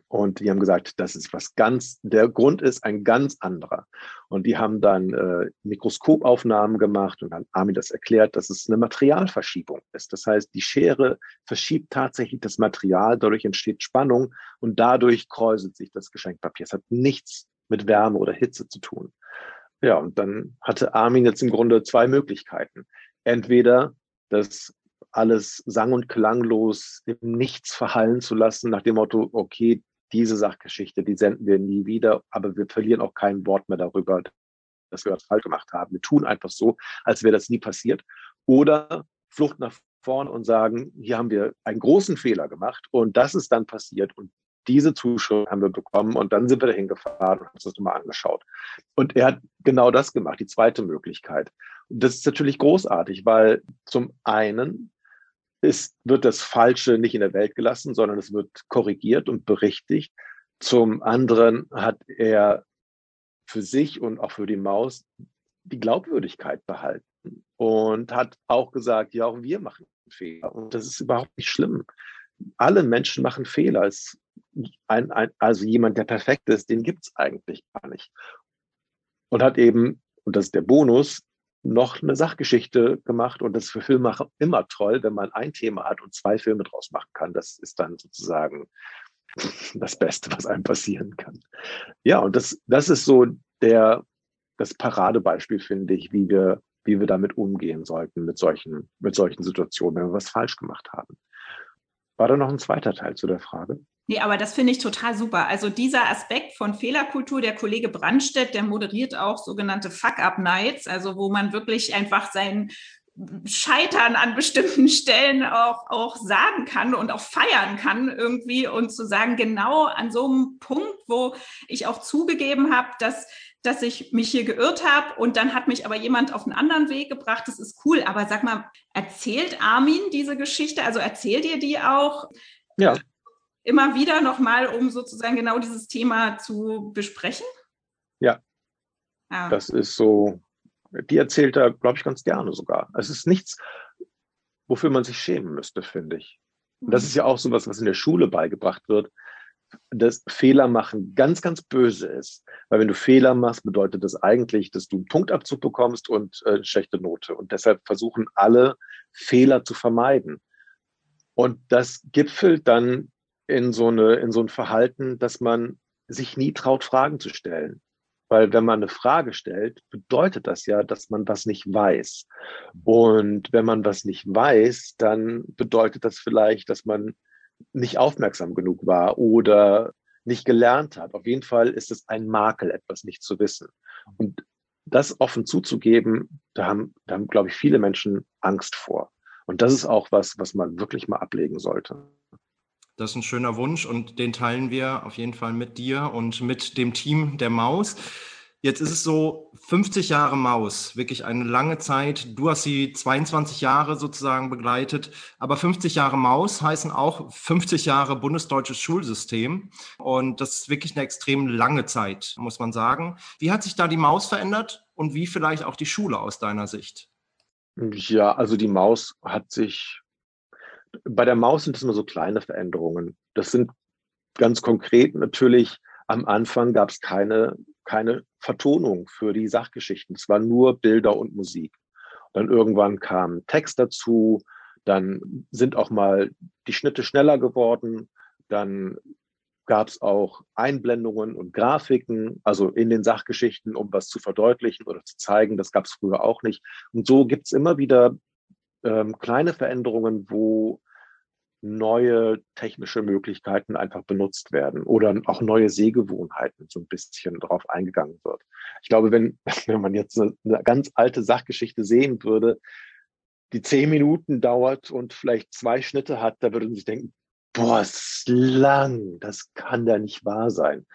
Und die haben gesagt, das ist was ganz, der Grund ist ein ganz anderer. Und die haben dann äh, Mikroskopaufnahmen gemacht und dann Armin das erklärt, dass es eine Materialverschiebung ist. Das heißt, die Schere verschiebt tatsächlich das Material, dadurch entsteht Spannung und dadurch kräuselt sich das Geschenkpapier. Es hat nichts mit Wärme oder Hitze zu tun. Ja, und dann hatte Armin jetzt im Grunde zwei Möglichkeiten. Entweder das alles sang- und klanglos im Nichts verhallen zu lassen, nach dem Motto, okay, diese Sachgeschichte, die senden wir nie wieder, aber wir verlieren auch kein Wort mehr darüber, dass wir was falsch gemacht haben. Wir tun einfach so, als wäre das nie passiert. Oder Flucht nach vorne und sagen, hier haben wir einen großen Fehler gemacht und das ist dann passiert und diese Zuschrift haben wir bekommen und dann sind wir dahin gefahren und haben uns das nochmal angeschaut. Und er hat genau das gemacht, die zweite Möglichkeit. Und das ist natürlich großartig, weil zum einen ist, wird das Falsche nicht in der Welt gelassen, sondern es wird korrigiert und berichtigt. Zum anderen hat er für sich und auch für die Maus die Glaubwürdigkeit behalten und hat auch gesagt, ja, auch wir machen Fehler. Und das ist überhaupt nicht schlimm. Alle Menschen machen Fehler. Es, ein, ein, also jemand, der perfekt ist, den gibt es eigentlich gar nicht. Und hat eben, und das ist der Bonus, noch eine Sachgeschichte gemacht und das ist für Filmemacher immer toll, wenn man ein Thema hat und zwei Filme draus machen kann. Das ist dann sozusagen das Beste, was einem passieren kann. Ja, und das, das ist so der, das Paradebeispiel, finde ich, wie wir, wie wir damit umgehen sollten mit solchen, mit solchen Situationen, wenn wir was falsch gemacht haben. War da noch ein zweiter Teil zu der Frage? Nee, aber das finde ich total super. Also dieser Aspekt von Fehlerkultur, der Kollege Brandstedt, der moderiert auch sogenannte Fuck-Up-Nights, also wo man wirklich einfach sein Scheitern an bestimmten Stellen auch, auch sagen kann und auch feiern kann irgendwie und zu sagen, genau an so einem Punkt, wo ich auch zugegeben habe, dass dass ich mich hier geirrt habe und dann hat mich aber jemand auf einen anderen Weg gebracht. Das ist cool. Aber sag mal, erzählt Armin diese Geschichte? Also erzählt ihr die auch? Ja. Immer wieder nochmal, um sozusagen genau dieses Thema zu besprechen? Ja. Ah. Das ist so, die erzählt er, glaube ich, ganz gerne sogar. Es ist nichts, wofür man sich schämen müsste, finde ich. Und das mhm. ist ja auch so was, was in der Schule beigebracht wird, dass Fehler machen ganz, ganz böse ist. Weil wenn du Fehler machst, bedeutet das eigentlich, dass du einen Punktabzug bekommst und äh, eine schlechte Note. Und deshalb versuchen alle, Fehler zu vermeiden. Und das gipfelt dann in so, eine, in so ein Verhalten, dass man sich nie traut, Fragen zu stellen. Weil wenn man eine Frage stellt, bedeutet das ja, dass man was nicht weiß. Und wenn man was nicht weiß, dann bedeutet das vielleicht, dass man nicht aufmerksam genug war oder nicht gelernt hat. Auf jeden Fall ist es ein Makel, etwas nicht zu wissen. Und das offen zuzugeben, da haben, da haben, glaube ich, viele Menschen Angst vor. Und das ist auch was, was man wirklich mal ablegen sollte. Das ist ein schöner Wunsch und den teilen wir auf jeden Fall mit dir und mit dem Team der Maus. Jetzt ist es so 50 Jahre Maus, wirklich eine lange Zeit. Du hast sie 22 Jahre sozusagen begleitet, aber 50 Jahre Maus heißen auch 50 Jahre bundesdeutsches Schulsystem. Und das ist wirklich eine extrem lange Zeit, muss man sagen. Wie hat sich da die Maus verändert und wie vielleicht auch die Schule aus deiner Sicht? Ja, also die Maus hat sich bei der Maus sind es nur so kleine Veränderungen. Das sind ganz konkret natürlich, am Anfang gab es keine, keine Vertonung für die Sachgeschichten. Es war nur Bilder und Musik. Dann irgendwann kam Text dazu, dann sind auch mal die Schnitte schneller geworden, dann gab es auch Einblendungen und Grafiken, also in den Sachgeschichten, um was zu verdeutlichen oder zu zeigen. Das gab es früher auch nicht. Und so gibt es immer wieder ähm, kleine Veränderungen, wo neue technische Möglichkeiten einfach benutzt werden oder auch neue Sehgewohnheiten so ein bisschen darauf eingegangen wird. Ich glaube, wenn, wenn man jetzt eine, eine ganz alte Sachgeschichte sehen würde, die zehn Minuten dauert und vielleicht zwei Schnitte hat, da würde man sich denken, boah, ist lang, das kann da nicht wahr sein.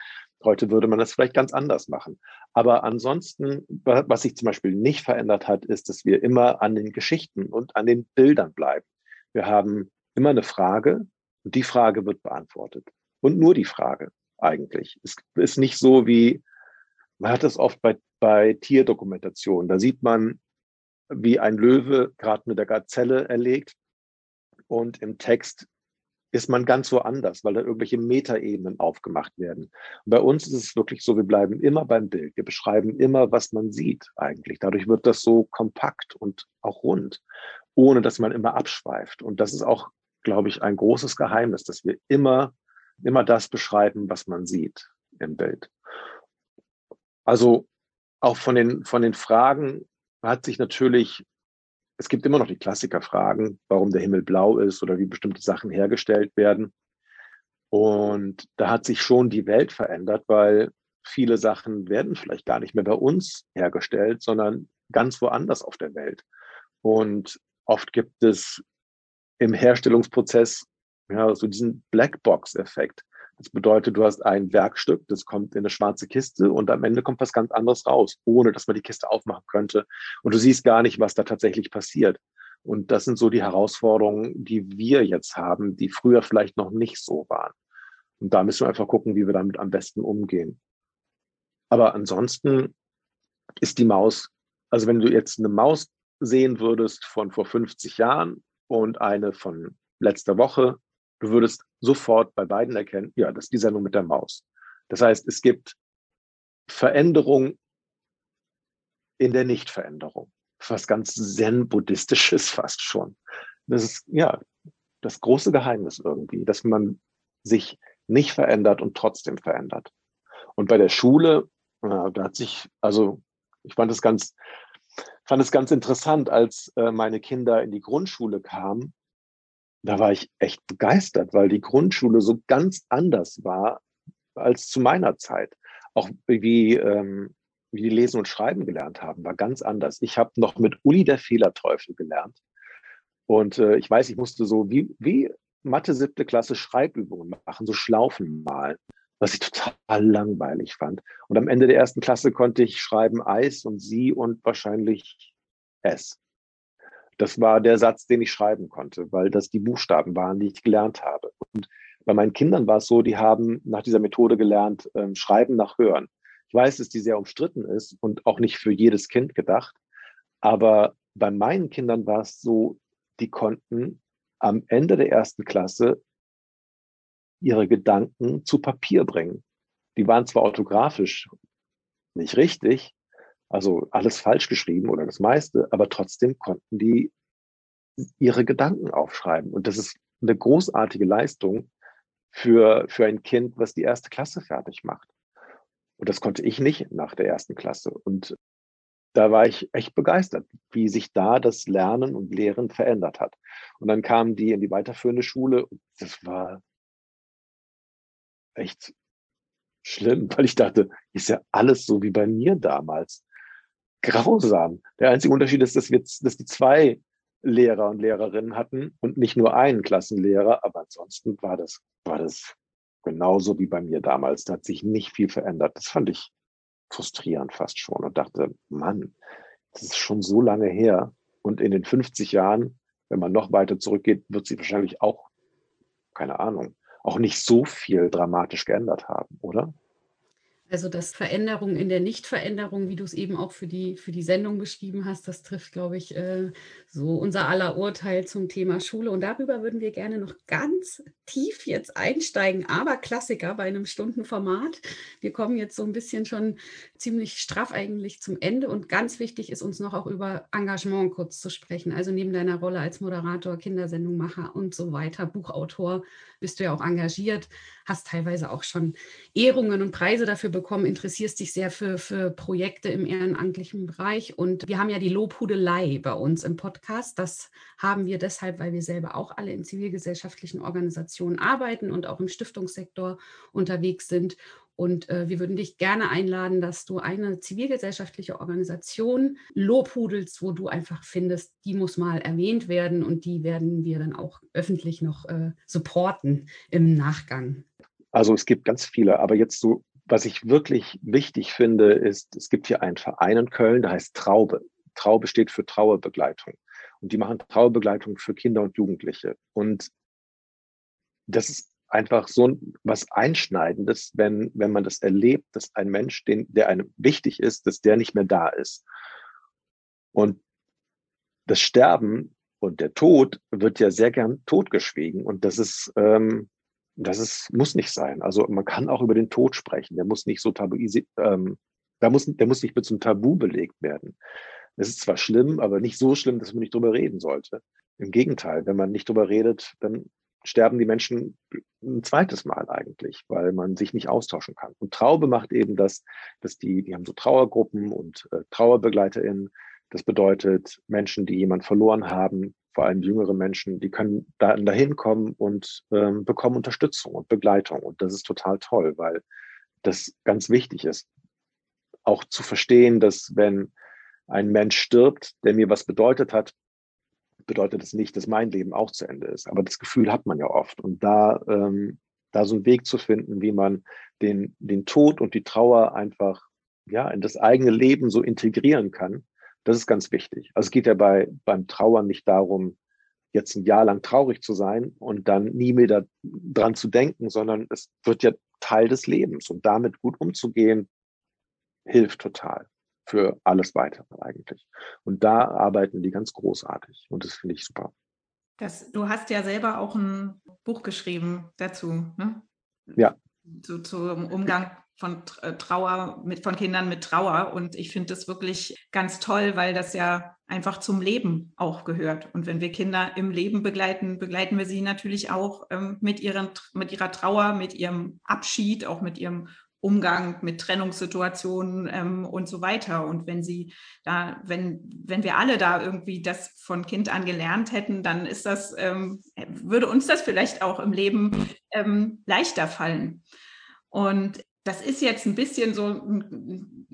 Heute würde man das vielleicht ganz anders machen. Aber ansonsten, was sich zum Beispiel nicht verändert hat, ist, dass wir immer an den Geschichten und an den Bildern bleiben. Wir haben immer eine Frage und die Frage wird beantwortet. Und nur die Frage eigentlich. Es ist nicht so wie, man hat das oft bei, bei Tierdokumentationen. Da sieht man, wie ein Löwe gerade mit der Gazelle erlegt und im Text ist man ganz so anders, weil da irgendwelche Metaebenen aufgemacht werden. Und bei uns ist es wirklich so, wir bleiben immer beim Bild. Wir beschreiben immer, was man sieht eigentlich. Dadurch wird das so kompakt und auch rund, ohne dass man immer abschweift. Und das ist auch, glaube ich, ein großes Geheimnis, dass wir immer, immer das beschreiben, was man sieht im Bild. Also auch von den, von den Fragen hat sich natürlich es gibt immer noch die Klassikerfragen, warum der Himmel blau ist oder wie bestimmte Sachen hergestellt werden. Und da hat sich schon die Welt verändert, weil viele Sachen werden vielleicht gar nicht mehr bei uns hergestellt, sondern ganz woanders auf der Welt. Und oft gibt es im Herstellungsprozess ja, so diesen Blackbox-Effekt. Das bedeutet, du hast ein Werkstück, das kommt in eine schwarze Kiste und am Ende kommt was ganz anderes raus, ohne dass man die Kiste aufmachen könnte. Und du siehst gar nicht, was da tatsächlich passiert. Und das sind so die Herausforderungen, die wir jetzt haben, die früher vielleicht noch nicht so waren. Und da müssen wir einfach gucken, wie wir damit am besten umgehen. Aber ansonsten ist die Maus, also wenn du jetzt eine Maus sehen würdest von vor 50 Jahren und eine von letzter Woche, du würdest sofort bei beiden erkennen, ja, das ist die Sendung mit der Maus. Das heißt, es gibt Veränderung in der Nichtveränderung. Was ganz zen-buddhistisches fast schon. Das ist, ja, das große Geheimnis irgendwie, dass man sich nicht verändert und trotzdem verändert. Und bei der Schule, da hat sich, also ich fand es ganz, fand es ganz interessant, als äh, meine Kinder in die Grundschule kamen, da war ich echt begeistert, weil die Grundschule so ganz anders war als zu meiner Zeit. Auch wie, ähm, wie die lesen und schreiben gelernt haben, war ganz anders. Ich habe noch mit Uli der Fehlerteufel gelernt. Und äh, ich weiß, ich musste so wie, wie Mathe siebte Klasse Schreibübungen machen, so Schlaufen malen. Was ich total langweilig fand. Und am Ende der ersten Klasse konnte ich schreiben Eis und sie und wahrscheinlich S. Das war der Satz, den ich schreiben konnte, weil das die Buchstaben waren, die ich gelernt habe. Und bei meinen Kindern war es so, die haben nach dieser Methode gelernt, ähm, Schreiben nach Hören. Ich weiß, dass die sehr umstritten ist und auch nicht für jedes Kind gedacht. Aber bei meinen Kindern war es so, die konnten am Ende der ersten Klasse ihre Gedanken zu Papier bringen. Die waren zwar orthografisch nicht richtig, also alles falsch geschrieben oder das meiste, aber trotzdem konnten die ihre Gedanken aufschreiben. Und das ist eine großartige Leistung für, für ein Kind, was die erste Klasse fertig macht. Und das konnte ich nicht nach der ersten Klasse. Und da war ich echt begeistert, wie sich da das Lernen und Lehren verändert hat. Und dann kamen die in die weiterführende Schule und das war echt schlimm, weil ich dachte, ist ja alles so wie bei mir damals. Grausam. Der einzige Unterschied ist, dass wir, dass die zwei Lehrer und Lehrerinnen hatten und nicht nur einen Klassenlehrer, aber ansonsten war das, war das genauso wie bei mir damals. Da hat sich nicht viel verändert. Das fand ich frustrierend fast schon und dachte, Mann, das ist schon so lange her. Und in den 50 Jahren, wenn man noch weiter zurückgeht, wird sie wahrscheinlich auch, keine Ahnung, auch nicht so viel dramatisch geändert haben, oder? Also dass Veränderung in der Nichtveränderung, wie du es eben auch für die, für die Sendung beschrieben hast, das trifft, glaube ich, äh, so unser aller Urteil zum Thema Schule. Und darüber würden wir gerne noch ganz tief jetzt einsteigen, aber Klassiker bei einem Stundenformat. Wir kommen jetzt so ein bisschen schon ziemlich straff eigentlich zum Ende. Und ganz wichtig ist uns noch auch über Engagement kurz zu sprechen. Also neben deiner Rolle als Moderator, Kindersendungmacher und so weiter, Buchautor, bist du ja auch engagiert, hast teilweise auch schon Ehrungen und Preise dafür bekommen, interessierst dich sehr für, für Projekte im ehrenamtlichen Bereich. Und wir haben ja die Lobhudelei bei uns im Podcast. Das haben wir deshalb, weil wir selber auch alle in zivilgesellschaftlichen Organisationen arbeiten und auch im Stiftungssektor unterwegs sind. Und äh, wir würden dich gerne einladen, dass du eine zivilgesellschaftliche Organisation lobhudelst, wo du einfach findest, die muss mal erwähnt werden und die werden wir dann auch öffentlich noch äh, supporten im Nachgang. Also es gibt ganz viele, aber jetzt so, was ich wirklich wichtig finde, ist, es gibt hier einen Verein in Köln, der heißt Traube. Traube steht für Trauerbegleitung. Und die machen Trauerbegleitung für Kinder und Jugendliche. Und das ist einfach so was Einschneidendes, wenn, wenn man das erlebt, dass ein Mensch, den, der einem wichtig ist, dass der nicht mehr da ist. Und das Sterben und der Tod wird ja sehr gern totgeschwiegen. Und das ist, ähm, das ist, muss nicht sein. Also man kann auch über den Tod sprechen. Der muss nicht so tabuisiert, ähm, da muss, der muss nicht mit so einem Tabu belegt werden. Es ist zwar schlimm, aber nicht so schlimm, dass man nicht drüber reden sollte. Im Gegenteil, wenn man nicht drüber redet, dann sterben die Menschen ein zweites Mal eigentlich, weil man sich nicht austauschen kann. Und Traube macht eben das, dass die, die haben so Trauergruppen und äh, TrauerbegleiterInnen. Das bedeutet, Menschen, die jemand verloren haben, vor allem jüngere Menschen, die können da dahin kommen und ähm, bekommen Unterstützung und Begleitung. Und das ist total toll, weil das ganz wichtig ist, auch zu verstehen, dass wenn ein Mensch stirbt, der mir was bedeutet hat, bedeutet das nicht, dass mein Leben auch zu Ende ist. Aber das Gefühl hat man ja oft. Und da, ähm, da so einen Weg zu finden, wie man den, den Tod und die Trauer einfach ja, in das eigene Leben so integrieren kann, das ist ganz wichtig. Also es geht ja bei, beim Trauern nicht darum, jetzt ein Jahr lang traurig zu sein und dann nie mehr dran zu denken, sondern es wird ja Teil des Lebens und damit gut umzugehen, hilft total für alles weitere eigentlich. Und da arbeiten die ganz großartig und das finde ich super. Das, du hast ja selber auch ein Buch geschrieben dazu, ne? Ja. Zu, zum Umgang von äh, Trauer, mit, von Kindern mit Trauer. Und ich finde das wirklich ganz toll, weil das ja einfach zum Leben auch gehört. Und wenn wir Kinder im Leben begleiten, begleiten wir sie natürlich auch ähm, mit, ihren, mit ihrer Trauer, mit ihrem Abschied, auch mit ihrem Umgang mit Trennungssituationen ähm, und so weiter. Und wenn sie da, wenn, wenn wir alle da irgendwie das von Kind an gelernt hätten, dann ist das, ähm, würde uns das vielleicht auch im Leben ähm, leichter fallen. Und das ist jetzt ein bisschen so ein,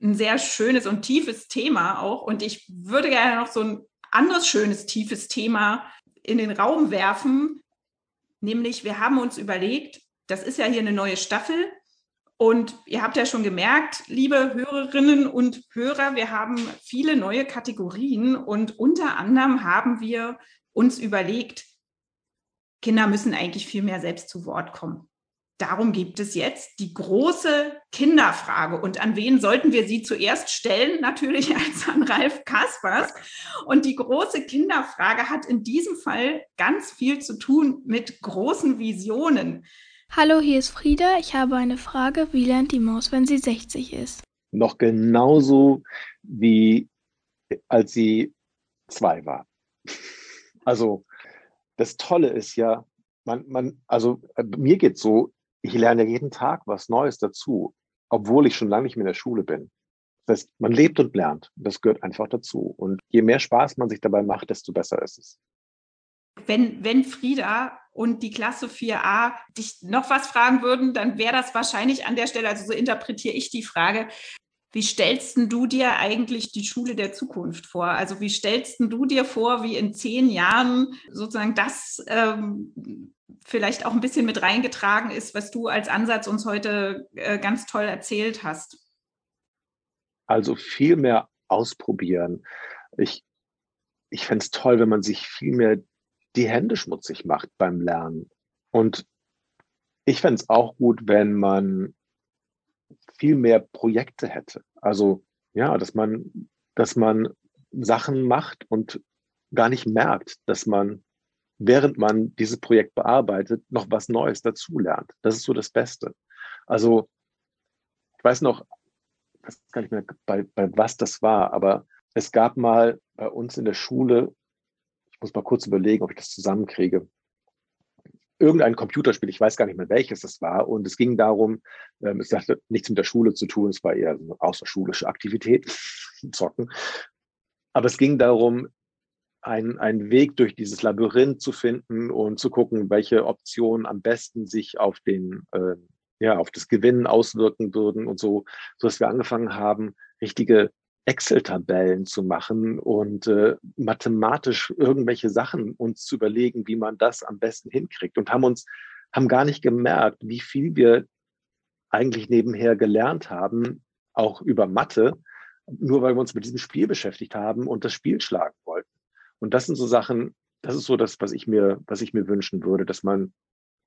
ein sehr schönes und tiefes Thema auch. Und ich würde gerne noch so ein anderes schönes, tiefes Thema in den Raum werfen. Nämlich, wir haben uns überlegt, das ist ja hier eine neue Staffel. Und ihr habt ja schon gemerkt, liebe Hörerinnen und Hörer, wir haben viele neue Kategorien und unter anderem haben wir uns überlegt, Kinder müssen eigentlich viel mehr selbst zu Wort kommen. Darum gibt es jetzt die große Kinderfrage. Und an wen sollten wir sie zuerst stellen? Natürlich als an Ralf Kaspers. Und die große Kinderfrage hat in diesem Fall ganz viel zu tun mit großen Visionen. Hallo, hier ist Frieda. Ich habe eine Frage. Wie lernt die Maus, wenn sie 60 ist? Noch genauso wie als sie zwei war. Also das Tolle ist ja, man, man, also äh, mir geht's so, ich lerne jeden Tag was Neues dazu, obwohl ich schon lange nicht mehr in der Schule bin. Das heißt, man lebt und lernt. Das gehört einfach dazu. Und je mehr Spaß man sich dabei macht, desto besser ist es. Wenn, wenn Frieda und die Klasse 4a dich noch was fragen würden, dann wäre das wahrscheinlich an der Stelle, also so interpretiere ich die Frage, wie stellst du dir eigentlich die Schule der Zukunft vor? Also wie stellst du dir vor, wie in zehn Jahren sozusagen das ähm, vielleicht auch ein bisschen mit reingetragen ist, was du als Ansatz uns heute äh, ganz toll erzählt hast? Also viel mehr ausprobieren. Ich, ich fände es toll, wenn man sich viel mehr die Hände schmutzig macht beim Lernen. Und ich fände es auch gut, wenn man viel mehr Projekte hätte. Also ja, dass man, dass man Sachen macht und gar nicht merkt, dass man, während man dieses Projekt bearbeitet, noch was Neues dazulernt. Das ist so das Beste. Also ich weiß noch, ich weiß gar nicht mehr, bei, bei was das war, aber es gab mal bei uns in der Schule, ich muss mal kurz überlegen, ob ich das zusammenkriege, irgendein Computerspiel, ich weiß gar nicht mehr welches das war. Und es ging darum, ähm, es hatte nichts mit der Schule zu tun, es war eher eine außerschulische Aktivität, zocken. Aber es ging darum, einen, einen Weg durch dieses Labyrinth zu finden und zu gucken, welche Optionen am besten sich auf den, äh, ja, auf das Gewinnen auswirken würden und so, so dass wir angefangen haben, richtige Excel-Tabellen zu machen und äh, mathematisch irgendwelche Sachen uns zu überlegen, wie man das am besten hinkriegt und haben uns, haben gar nicht gemerkt, wie viel wir eigentlich nebenher gelernt haben, auch über Mathe, nur weil wir uns mit diesem Spiel beschäftigt haben und das Spiel schlagen wollten. Und das sind so Sachen, das ist so das, was ich mir, was ich mir wünschen würde, dass man,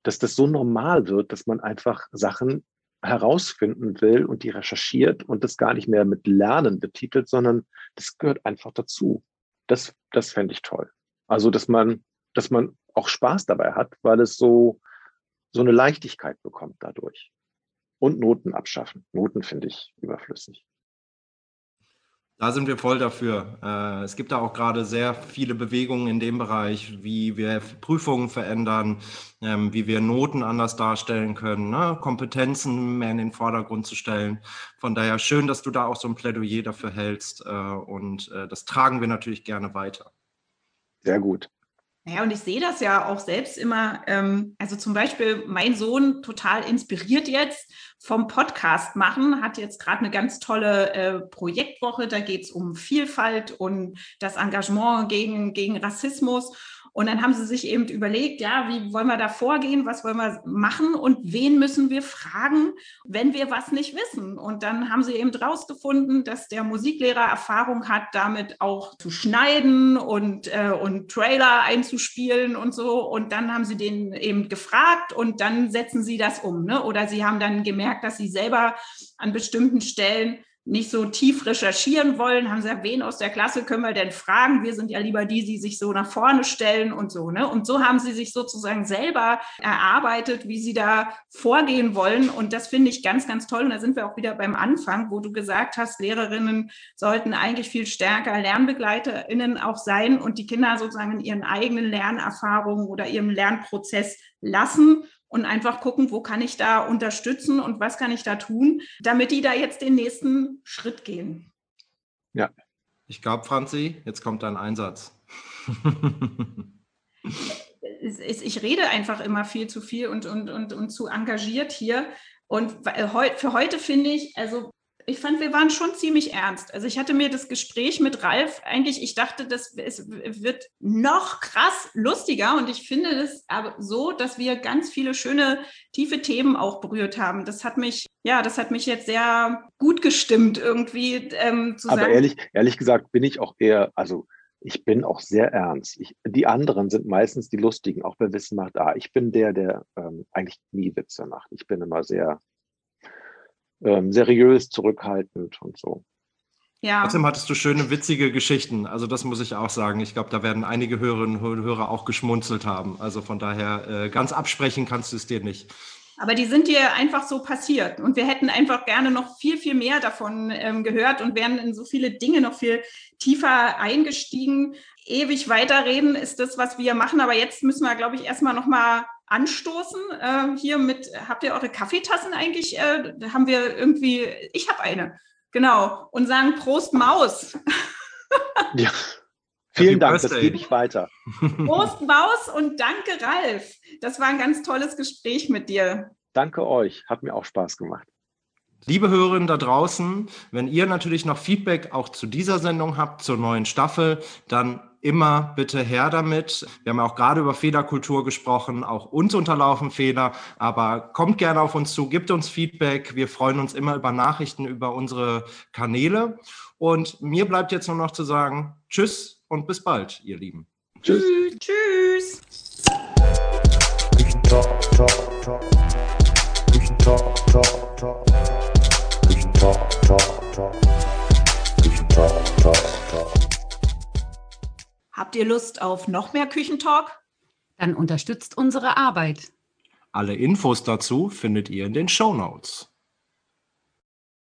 dass das so normal wird, dass man einfach Sachen herausfinden will und die recherchiert und das gar nicht mehr mit Lernen betitelt, sondern das gehört einfach dazu. Das, das fände ich toll. Also, dass man, dass man auch Spaß dabei hat, weil es so, so eine Leichtigkeit bekommt dadurch. Und Noten abschaffen. Noten finde ich überflüssig. Da sind wir voll dafür. Äh, es gibt da auch gerade sehr viele Bewegungen in dem Bereich, wie wir Prüfungen verändern, ähm, wie wir Noten anders darstellen können, ne? Kompetenzen mehr in den Vordergrund zu stellen. Von daher schön, dass du da auch so ein Plädoyer dafür hältst äh, und äh, das tragen wir natürlich gerne weiter. Sehr gut. Ja, und ich sehe das ja auch selbst immer. Ähm, also zum Beispiel mein Sohn total inspiriert jetzt vom Podcast machen, hat jetzt gerade eine ganz tolle äh, Projektwoche. Da geht es um Vielfalt und das Engagement gegen, gegen Rassismus. Und dann haben sie sich eben überlegt, ja, wie wollen wir da vorgehen, was wollen wir machen und wen müssen wir fragen, wenn wir was nicht wissen. Und dann haben sie eben rausgefunden, dass der Musiklehrer Erfahrung hat, damit auch zu schneiden und, äh, und Trailer einzuspielen und so. Und dann haben sie den eben gefragt und dann setzen sie das um. Ne? Oder sie haben dann gemerkt, dass sie selber an bestimmten Stellen nicht so tief recherchieren wollen, haben gesagt, wen aus der Klasse können wir denn fragen? Wir sind ja lieber die, die sich so nach vorne stellen und so. Ne? Und so haben sie sich sozusagen selber erarbeitet, wie sie da vorgehen wollen. Und das finde ich ganz, ganz toll. Und da sind wir auch wieder beim Anfang, wo du gesagt hast, Lehrerinnen sollten eigentlich viel stärker LernbegleiterInnen auch sein und die Kinder sozusagen in ihren eigenen Lernerfahrungen oder ihrem Lernprozess lassen und einfach gucken, wo kann ich da unterstützen und was kann ich da tun, damit die da jetzt den nächsten Schritt gehen. Ja. Ich glaube, Franzi, jetzt kommt dein Einsatz. ich rede einfach immer viel zu viel und, und, und, und zu engagiert hier. Und für heute finde ich, also ich fand, wir waren schon ziemlich ernst. Also ich hatte mir das Gespräch mit Ralf eigentlich, ich dachte, das es wird noch krass lustiger und ich finde es aber so, dass wir ganz viele schöne, tiefe Themen auch berührt haben. Das hat mich, ja, das hat mich jetzt sehr gut gestimmt irgendwie ähm, zu aber sagen. Aber ehrlich, ehrlich gesagt bin ich auch eher, also ich bin auch sehr ernst. Ich, die anderen sind meistens die Lustigen, auch bei Wissen macht A. Ich bin der, der ähm, eigentlich nie Witze macht. Ich bin immer sehr ähm, seriös, zurückhaltend und so. Ja. Trotzdem hattest du schöne, witzige Geschichten. Also das muss ich auch sagen. Ich glaube, da werden einige Hörerinnen und Hörer auch geschmunzelt haben. Also von daher, äh, ganz absprechen kannst du es dir nicht. Aber die sind dir einfach so passiert. Und wir hätten einfach gerne noch viel, viel mehr davon ähm, gehört und wären in so viele Dinge noch viel tiefer eingestiegen. Ewig weiterreden ist das, was wir machen. Aber jetzt müssen wir, glaube ich, erstmal nochmal anstoßen. Äh, hier mit, habt ihr eure Kaffeetassen eigentlich? Äh, haben wir irgendwie, ich habe eine, genau, und sagen Prost Maus. ja. Vielen Dank, das gebe ich weiter. Prost Maus und danke Ralf. Das war ein ganz tolles Gespräch mit dir. Danke euch, hat mir auch Spaß gemacht. Liebe Hörerinnen da draußen, wenn ihr natürlich noch Feedback auch zu dieser Sendung habt, zur neuen Staffel, dann immer bitte her damit. Wir haben ja auch gerade über Fehlerkultur gesprochen. Auch uns unterlaufen Fehler, aber kommt gerne auf uns zu, gibt uns Feedback. Wir freuen uns immer über Nachrichten über unsere Kanäle. Und mir bleibt jetzt nur noch zu sagen, tschüss und bis bald, ihr Lieben. Tschüss. Tschüss. Habt ihr Lust auf noch mehr Küchentalk? Dann unterstützt unsere Arbeit. Alle Infos dazu findet ihr in den Show Notes.